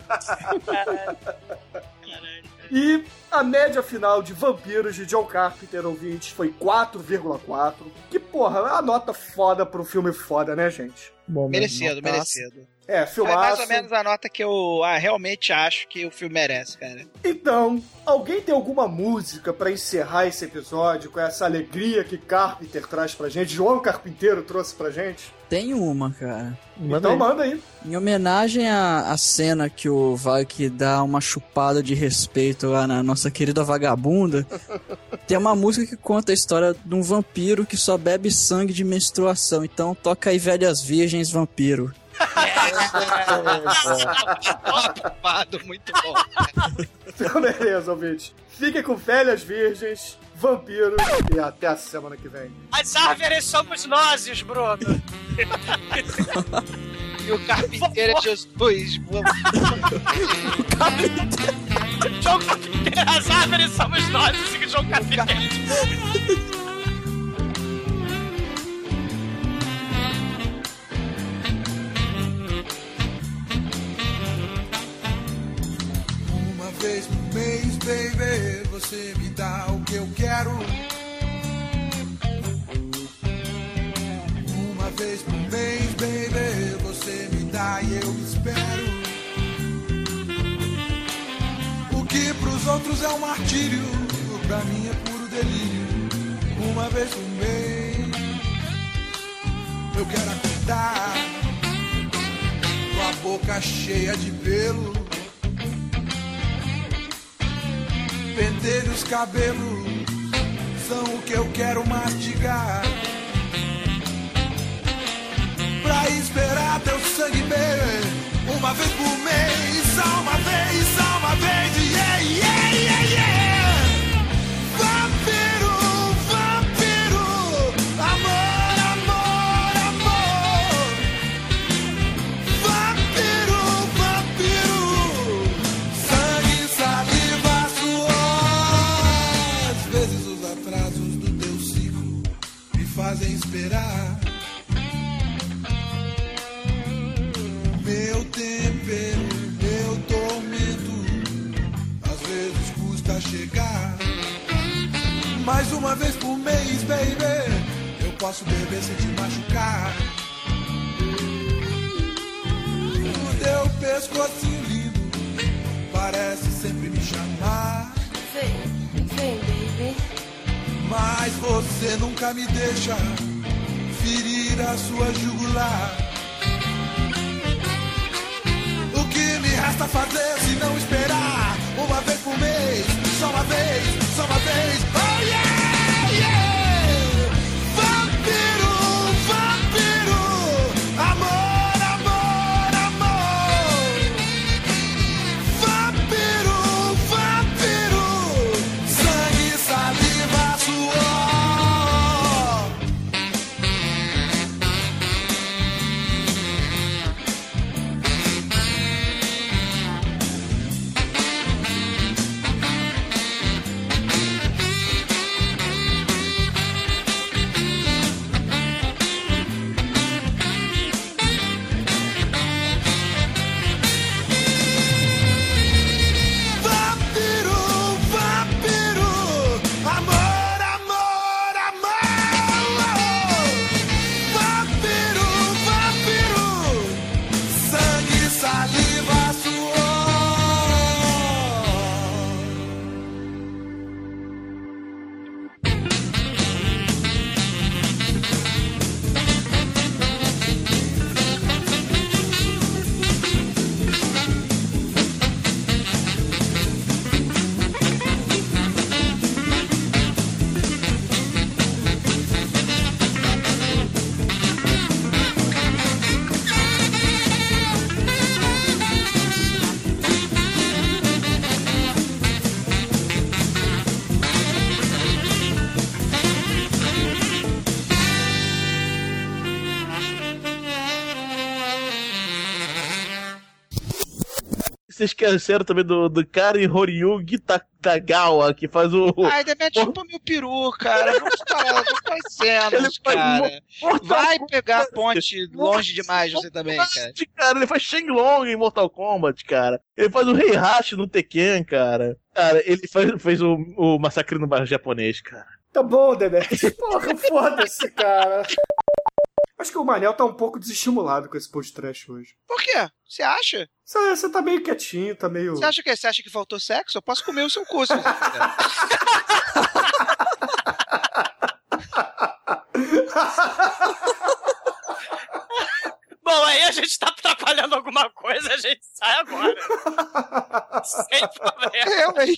E a média final de Vampiros de John Carpenter ouvintes foi 4,4. Que porra, é uma nota foda pro filme foda, né, gente? Bom, merecido, merecido. É, filmaço. É mais ou menos a nota que eu ah, realmente acho que o filme merece, cara. Então, alguém tem alguma música para encerrar esse episódio com essa alegria que Carpenter traz pra gente? João Carpinteiro trouxe pra gente? Tem uma, cara. Manda então aí. manda aí. Em homenagem à, à cena que o Valk dá uma chupada de respeito lá na nossa querida vagabunda, tem uma música que conta a história de um vampiro que só bebe sangue de menstruação. Então toca aí Velhas Virgens Vampiro. Ocupado, muito bom. Então, beleza, ouvinte. Fiquem com velhas virgens, vampiros e até a semana que vem. As árvores somos nós, Bruno. e o carpinteiro é Jesus. o carpinteiro. João Carpinteiro, as árvores somos nós, assim que João Carpinteiro. Baby, você me dá o que eu quero. Uma vez por mês, baby, você me dá e eu espero. O que pros outros é um martírio, pra mim é puro delírio. Uma vez por mês, eu quero acordar com a boca cheia de pelo pentelhos, cabelos são o que eu quero mastigar. Pra esperar teu sangue beber uma vez por mês, só uma vez, só uma vez, yeah, yeah. uma vez por mês, baby. Eu posso beber sem te machucar. O teu pescoço lindo parece sempre me chamar. Vem, vem, baby. Mas você nunca me deixa ferir a sua jugular. O que me resta fazer se não esperar? Uma vez por mês, só uma vez, só uma vez. Oh yeah! Vocês esqueceram também do, do Karen Horyugi Ta- Tagawa, que faz o. Ai, Demet, chupa meu peru, cara. Vamos falar, vamos falar cenas, faz cara. Vai pegar a ponte longe demais você também, cara. Cara, ele faz Shenlong em Mortal Kombat, cara. Ele faz o Rei Hash no Tekken, cara. Cara, ele faz, fez o, o Massacre no Bairro Japonês, cara. Tá bom, Demet. Porra, foda-se, cara. Acho que o Manel tá um pouco desestimulado com esse post trash hoje. Por quê? Você acha? Você, tá meio quietinho, tá meio. Você acha que você acha que faltou sexo? Eu posso comer o seu cu se você quiser. Bom, aí a gente tá atrapalhando alguma coisa, a gente sai agora. Sem problema. Eu, hein?